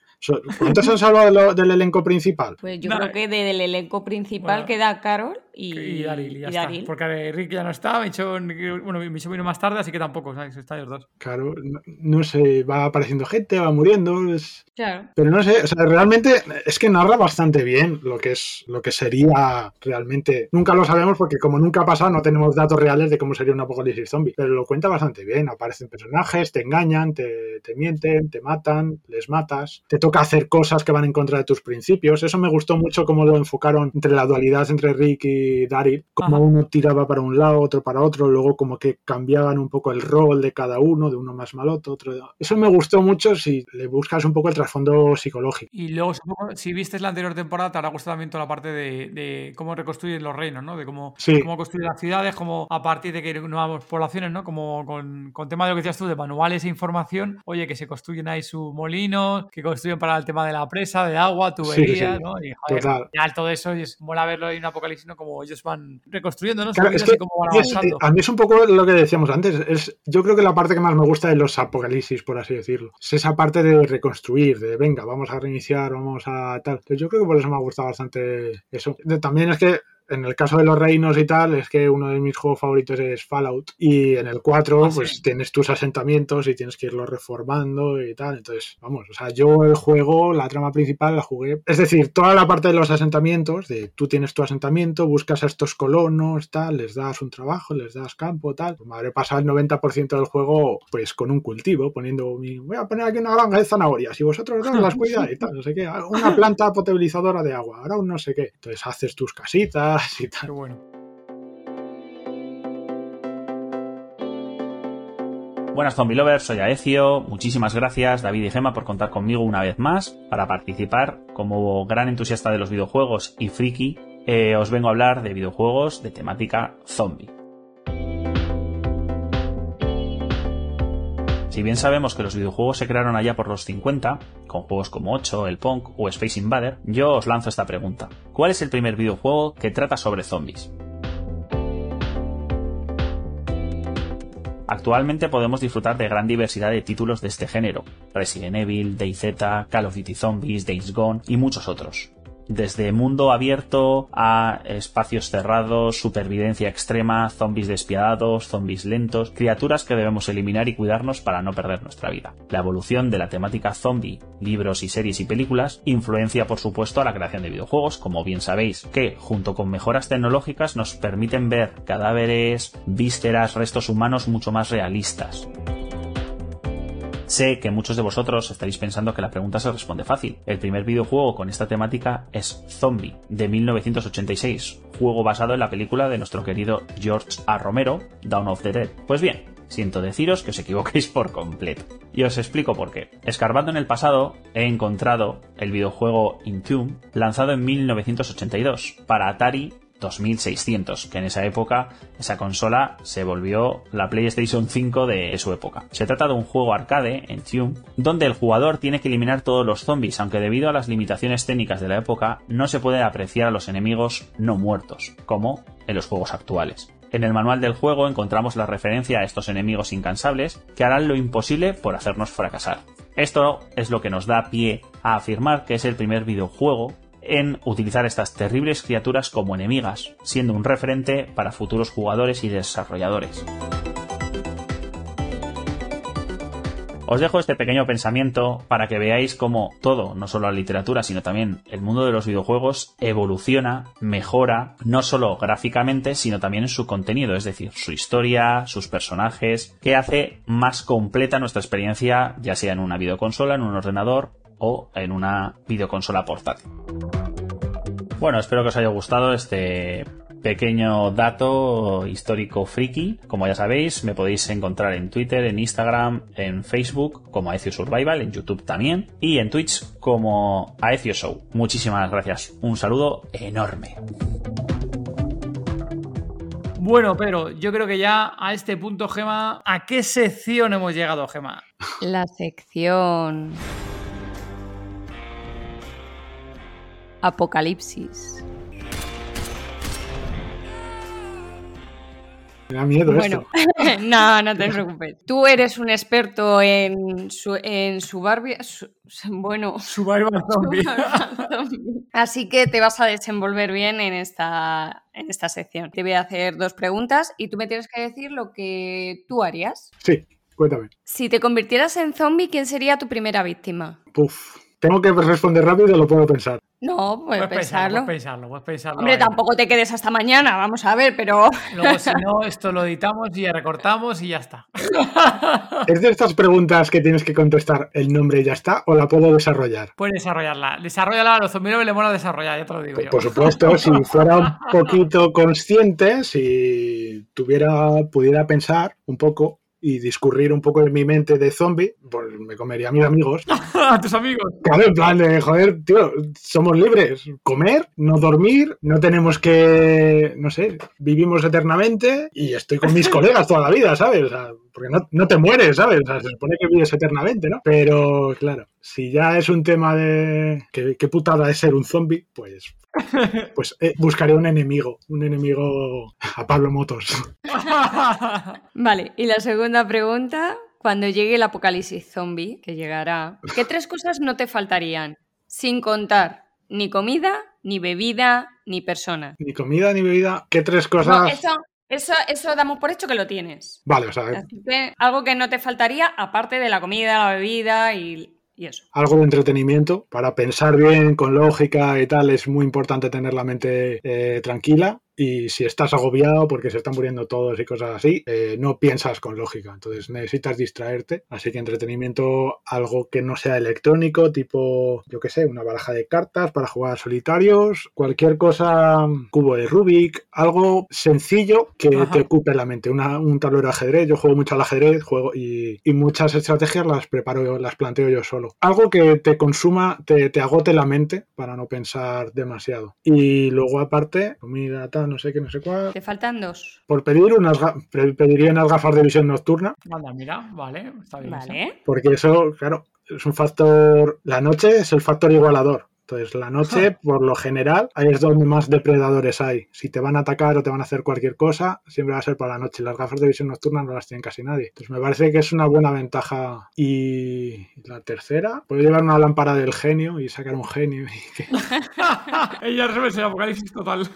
¿Cuántos han salvado de lo- del elenco principal? Pues yo No, creo que del elenco principal bueno, queda Carol y, Y Daryl, y ya y está. Porque Rick ya no está, Michonne, bueno, Michonne vino más tarde, así que tampoco, ¿sabes? Están los dos. Claro, no, no sé, va apareciendo gente, va muriendo. es- Claro. Pero no sé, o sea, realmente es que narra bastante bien lo que es lo que sería realmente. Nunca lo sabemos porque como nunca ha pasado no tenemos datos reales de cómo sería un apocalipsis zombie, pero lo cuenta bastante bien. Aparecen personajes, te engañan, te, te mienten, te matan, les matas, te toca hacer cosas que van en contra de tus principios. Eso me gustó mucho cómo lo enfocaron entre la dualidad entre Rick y Daryl, como Ajá. uno tiraba para un lado, otro para otro, luego como que cambiaban un poco el rol de cada uno, de uno más maloto, otro. Eso me gustó mucho si le buscas un poco el trasfondo psicológico. Y luego, si viste la anterior temporada, te habrá gustado también toda la parte de, de cómo reconstruyen los reinos, ¿no? De cómo, Sí. cómo construir las ciudades, cómo a partir de que nuevas poblaciones, ¿no? Como con, con tema de lo que decías tú, de manuales e información, oye, que se construyen ahí sus molinos, que construyen para el tema de la presa, de agua, tuberías, sí, ¿no? Y joder, total. todo eso, y es mola verlo en Apocalipsis, ¿no? Como ellos van reconstruyendo, ¿no? Claro, es que van es- avanzando. a mí es un poco lo que decíamos antes. Es, yo creo que la parte que más me gusta de los apocalipsis, por así decirlo, es esa parte de reconstruir, de venga, vamos a reiniciar, vamos a tal. Entonces, yo creo que por eso me ha gustado bastante eso. También es que en el caso de los reinos y tal, es que uno de mis juegos favoritos es Fallout. Y en el 4, Ah, sí. pues tienes tus asentamientos y tienes que irlos reformando y tal. Entonces, vamos, o sea, yo el juego, la trama principal la jugué. Es decir, toda la parte de los asentamientos, de tú tienes tu asentamiento, buscas a estos colonos, tal, les das un trabajo, les das campo, tal. Pues me habré pasado el 90% del juego, pues con un cultivo, poniendo mi. Voy a poner aquí una granja de zanahorias y vosotros dos las cuidáis y tal, no sé qué. Una planta potabilizadora de agua, ahora un no sé qué. Entonces haces tus casitas y Qué tal. bueno. Buenas zombie lovers, soy Aecio. Muchísimas gracias David y Gema por contar conmigo una vez más para participar. Como gran entusiasta de los videojuegos y friki, eh, os vengo a hablar de videojuegos de temática zombie. Si bien sabemos que los videojuegos se crearon allá por los 50, con juegos como 8, el Punk o Space Invader, yo os lanzo esta pregunta. ¿Cuál es el primer videojuego que trata sobre zombies? Actualmente podemos disfrutar de gran diversidad de títulos de este género, Resident Evil, DayZ, Call of Duty Zombies, Days Gone y muchos otros. Desde mundo abierto a espacios cerrados, supervivencia extrema, zombies despiadados, zombies lentos, criaturas que debemos eliminar y cuidarnos para no perder nuestra vida. La evolución de la temática zombie, libros y series y películas, influencia por supuesto a la creación de videojuegos, como bien sabéis, que junto con mejoras tecnológicas nos permiten ver cadáveres, vísceras, restos humanos mucho más realistas. Sé que muchos de vosotros estaréis pensando que la pregunta se responde fácil. El primer videojuego con esta temática es Zombie, de 1986, juego basado en la película de nuestro querido George A. Romero, Dawn of the Dead. Pues bien, siento deciros que os equivoquéis por completo. Y os explico por qué. Escarbando en el pasado, he encontrado el videojuego Intune, lanzado en 1982 para Atari 2600, que en esa época esa consola se volvió la PlayStation 5 de su época. Se trata de un juego arcade en Tune, donde el jugador tiene que eliminar todos los zombies, aunque debido a las limitaciones técnicas de la época no se puede apreciar a los enemigos no muertos, como en los juegos actuales. En el manual del juego encontramos la referencia a estos enemigos incansables que harán lo imposible por hacernos fracasar. Esto es lo que nos da pie a afirmar que es el primer videojuego en utilizar estas terribles criaturas como enemigas, siendo un referente para futuros jugadores y desarrolladores. Os dejo este pequeño pensamiento para que veáis cómo todo, no solo la literatura, sino también el mundo de los videojuegos, evoluciona, mejora, no solo gráficamente, sino también en su contenido, es decir, su historia, sus personajes, que hace más completa nuestra experiencia, ya sea en una videoconsola, en un ordenador o en una videoconsola portátil. Bueno, espero que os haya gustado este pequeño dato histórico friki. Como ya sabéis, me podéis encontrar en Twitter, en Instagram, en Facebook como Aecio Survival, en YouTube también y en Twitch como Aecio Show. Muchísimas gracias. Un saludo enorme. Bueno, pero yo creo que ya a este punto, Gema, ¿a qué sección hemos llegado, Gema? La sección. Apocalipsis. Me da miedo Bueno, no, no te preocupes. Tú eres un experto en su, en su barbia. su- bueno. Survival Zombie. Así que te vas a desenvolver bien en esta, en esta sección. Te voy a hacer dos preguntas y tú me tienes que decir lo que tú harías. Sí, cuéntame. Si te convirtieras en zombie, ¿quién sería tu primera víctima? Puf. Tengo que responder rápido y lo puedo pensar. No, puedes Puedes pensarlo, pensarlo. puedes pensarlo, puedes pensarlo. Hombre, ahí. tampoco te quedes hasta mañana, vamos a ver, pero Luego, si no, esto lo editamos y recortamos y ya está. ¿Es de estas preguntas que tienes que contestar el nombre y ya está? ¿O la puedo desarrollar? Puedes desarrollarla. Desarrollala a los zombies le mola desarrollar, ya te lo digo yo. Por supuesto, si fuera un poquito consciente, si tuviera, pudiera pensar un poco y discurrir un poco en mi mente de zombie, pues me comería a mis amigos. a tus amigos. Claro, en plan de, joder, tío, somos libres. Comer, no dormir, no tenemos que, no sé, vivimos eternamente y estoy con mis colegas toda la vida, ¿sabes? O sea, porque no, no te mueres, ¿sabes? O sea, se supone que vives eternamente, ¿no? Pero, claro, si ya es un tema de qué, qué putada es ser un zombie, pues, pues eh, buscaré un enemigo, un enemigo a Pablo Motos. Vale, y la segunda pregunta, cuando llegue el apocalipsis zombie, que llegará, ¿qué tres cosas no te faltarían? Sin contar ni comida, ni bebida, ni persona. Ni comida ni bebida, ¿qué tres No, cosas? eso, eso, eso damos por hecho que lo tienes. Vale, o sea, Así que algo que no te faltaría, aparte de la comida, la bebida y, algo de entretenimiento para pensar bien, con lógica y tal, es muy importante tener la mente eh, tranquila. Y si estás agobiado porque se están muriendo todos y cosas así, eh, no piensas con lógica. Entonces necesitas distraerte. Así que entretenimiento, algo que no sea electrónico, tipo, yo qué sé, una baraja de cartas para jugar solitarios, cualquier cosa, cubo de Rubik, algo sencillo que Ajá. te ocupe la mente. Una- un tablero de ajedrez, yo juego mucho al ajedrez, juego y, y muchas estrategias las preparo, yo, las planteo yo solo. Algo que te consuma, te, te agote la mente para no pensar demasiado. Y luego aparte, comida, tal, no sé qué, no sé cuál. Te faltan dos. Por pedir unas, pediría unas gafas de visión nocturna, Anda, mira, vale, está bien. Vale. porque eso, claro, es un factor, la noche es el factor igualador. Entonces, la noche, por lo general, ahí es donde más depredadores hay. Si te van a atacar o te van a hacer cualquier cosa, siempre va a ser por la noche. Las gafas de visión nocturna no las tiene casi nadie. Entonces, me parece que es una buena ventaja. Y la tercera, puedo llevar una lámpara del genio y sacar un genio. y que- Ella resuelve el apocalipsis total.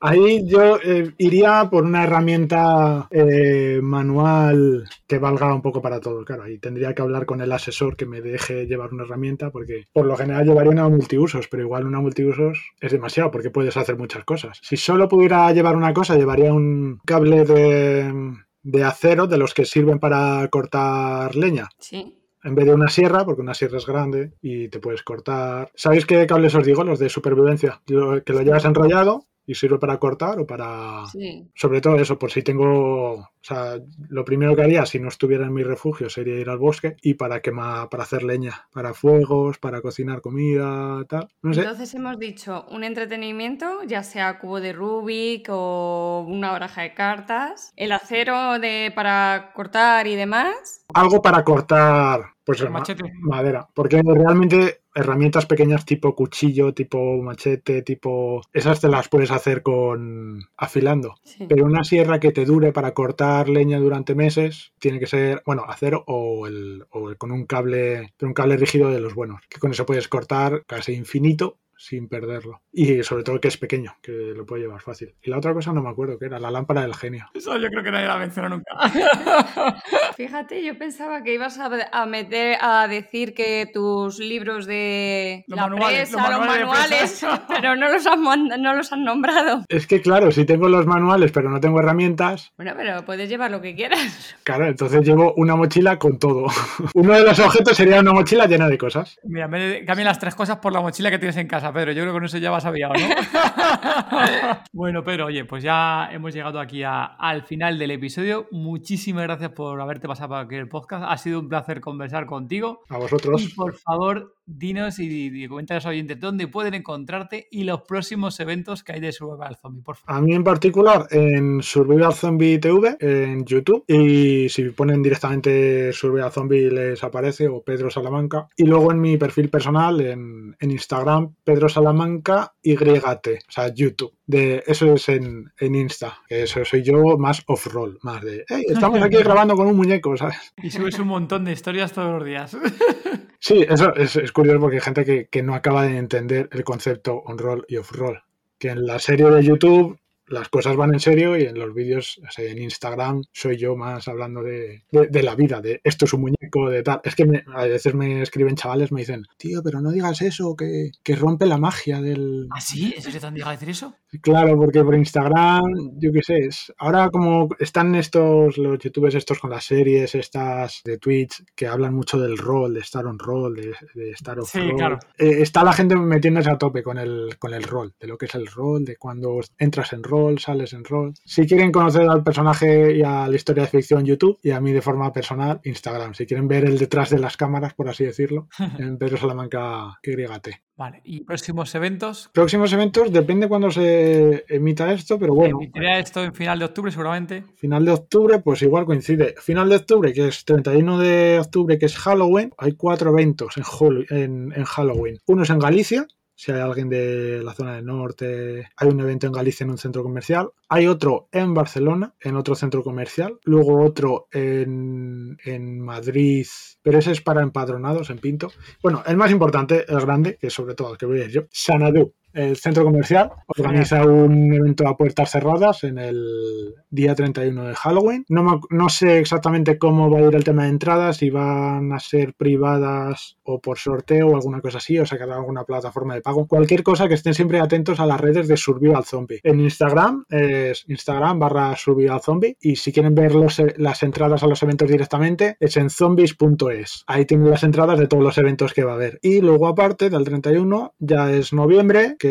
Ahí yo eh, iría por una herramienta eh, manual que valga un poco para todo. Claro, ahí tendría que hablar con el asesor que me deje llevar una herramienta, porque por lo general llevaría una multiusos, pero igual una multiusos es demasiado porque puedes hacer muchas cosas. Si solo pudiera llevar una cosa, llevaría un cable de, de acero de los que sirven para cortar leña. Sí. En vez de una sierra, porque una sierra es grande y te puedes cortar. ¿Sabéis qué cables os digo? Los de supervivencia. Que lo llevas enrollado y sirve para cortar o para. Sí. Sobre todo eso, por si tengo. O sea, lo primero que haría si no estuviera en mi refugio sería ir al bosque y para quemar, para hacer leña, para fuegos, para cocinar comida, tal. No sé. Entonces hemos dicho un entretenimiento, ya sea cubo de Rubik o una baraja de cartas, el acero de para cortar y demás. Algo para cortar. Pues El ma- machete. madera. Porque realmente herramientas pequeñas tipo cuchillo, tipo machete, tipo. Esas te las puedes hacer con. afilando. Sí. Pero una sierra que te dure para cortar leña durante meses tiene que ser, bueno, acero o, el, o el- con un cable, pero un cable rígido de los buenos, que con eso puedes cortar casi infinito sin perderlo. Y sobre todo que es pequeño, que lo puede llevar fácil. Y la otra cosa no me acuerdo, que era la lámpara del genio. Eso yo creo que nadie la menciona nunca. Fíjate, yo pensaba que ibas a, a meter a decir que tus libros de Los la manuales, presa, los manuales de manuales, presa. pero no los, han, no los han nombrado. Es que claro, si tengo los manuales pero no tengo herramientas, Bueno, pero puedes llevar lo que quieras. claro, entonces llevo una mochila con todo. Uno de los objetos sería una mochila llena de cosas. Mira, cambia las tres cosas por la mochila que tienes en casa, Pedro. Yo creo que con eso ya vas aviado, ¿no? bueno, Pedro, oye, pues ya hemos llegado aquí a- al final del episodio. Muchísimas gracias por haberte pasado por aquí el podcast. Ha sido un placer conversar contigo. A Y vosotros. por favor, dinos y, y comenta a los oyentes dónde pueden encontrarte y los próximos eventos que hay de Survival Zombie, por favor. A mí en particular en Survival Zombie TV, en YouTube, y si ponen directamente Survival Zombie les aparece, o Pedro Salamanca. Y luego en mi perfil personal, en, en Instagram, Pedro Salamanca YT, o sea, YouTube. De, eso es en, en Insta, que eso soy yo más off-roll, más de, hey, estamos aquí grabando con un muñeco, ¿sabes? Y subes un montón de historias todos los días. Sí, eso es, es curioso porque hay gente que, que no acaba de entender el concepto on-roll y off-roll. Que en la serie de YouTube las cosas van en serio y en los vídeos, o sea, en Instagram, soy yo más hablando de, de- de la vida, de esto es un muñeco, de tal. Es que me- a veces me escriben chavales, me dicen, tío, pero no digas eso, que, que rompe la magia del... ¿Ah, sí? ¿En serio te han llegado a decir eso? Claro, porque por Instagram, yo qué sé, es- ahora como están estos, los youtubers estos con las series, estas de Twitch, que hablan mucho del rol, de estar on roll, de, de estar off Sí, roll. claro. Eh, está la gente metiéndose a tope con el, con el rol, de lo que es el rol, de cuando entras en rol, sales en rol. Si quieren conocer al personaje y a la historia de ficción, YouTube, y a mí de forma personal, Instagram. Si quieren ver el detrás de las cámaras, por así decirlo, en Pedro Salamanca YT. Vale, ¿y próximos eventos? Próximos eventos, depende cuando se emita esto, pero bueno. Emitirá esto en final de octubre seguramente. Final de octubre, pues igual coincide. Final de octubre, que es 31 de octubre, que es Halloween. Hay cuatro eventos en, Hol- en- en Halloween. Uno es en Galicia. Si hay alguien de la zona del norte, hay un evento en Galicia en un centro comercial. Hay otro en Barcelona, en otro centro comercial. Luego otro en, en Madrid, pero ese es para empadronados en Pinto. Bueno, el más importante, el grande, que sobre todo el que voy a ir yo, Sanadú. El centro comercial organiza un evento a puertas cerradas en el día 31 de Halloween. No, no sé exactamente cómo va a ir el tema de entradas, si van a ser privadas o por sorteo o alguna cosa así, o sacará alguna plataforma de pago. Cualquier cosa que estén siempre atentos a las redes de Survival Zombie. En Instagram es Instagram barra Survival Zombie y si quieren ver los- las entradas a los eventos directamente es en zombies.es. Ahí tienen las entradas de todos los eventos que va a haber. Y luego aparte del 31 ya es noviembre, que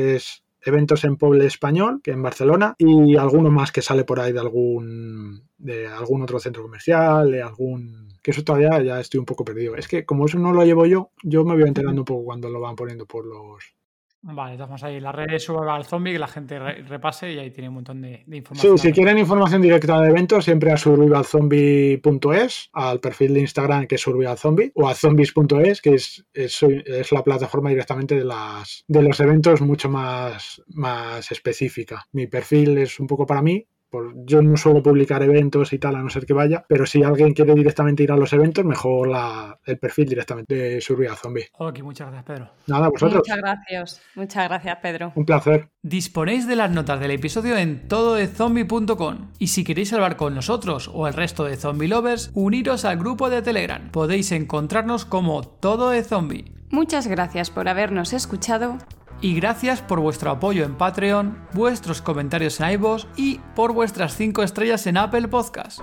eventos en Poble Español, que en Barcelona, y alguno más que sale por ahí de algún de algún otro centro comercial, de algún que eso todavía ya estoy un poco perdido. Es que como eso no lo llevo yo, yo me voy enterando un poco cuando lo van poniendo por los Vale, estamos ahí. La red de Survival Zombie, que la gente re- repase y ahí tiene un montón de, de Sí, información. si quieren información directa de eventos, siempre a survivalzombie.es, al perfil de Instagram que es survivalzombie, o a zombies.es, que es, es, es la plataforma directamente de, las, de los eventos mucho más, más específica. Mi perfil es un poco para mí. Por- yo no suelo publicar eventos y tal, a no ser que vaya, pero si alguien quiere directamente ir a los eventos, mejor la, el perfil directamente de Survival Zombie. Ok, muchas gracias, Pedro. Nada, vosotros. Muchas gracias. Muchas gracias, Pedro. Un placer. Disponéis de las notas del episodio en tododezombie.com y si queréis hablar con nosotros o el resto de zombie lovers, uniros al grupo de Telegram. Podéis encontrarnos como Todo de Zombie. Muchas gracias por habernos escuchado. Y gracias por vuestro apoyo en Patreon, vuestros comentarios en iVoox y por vuestras 5 estrellas en Apple Podcast.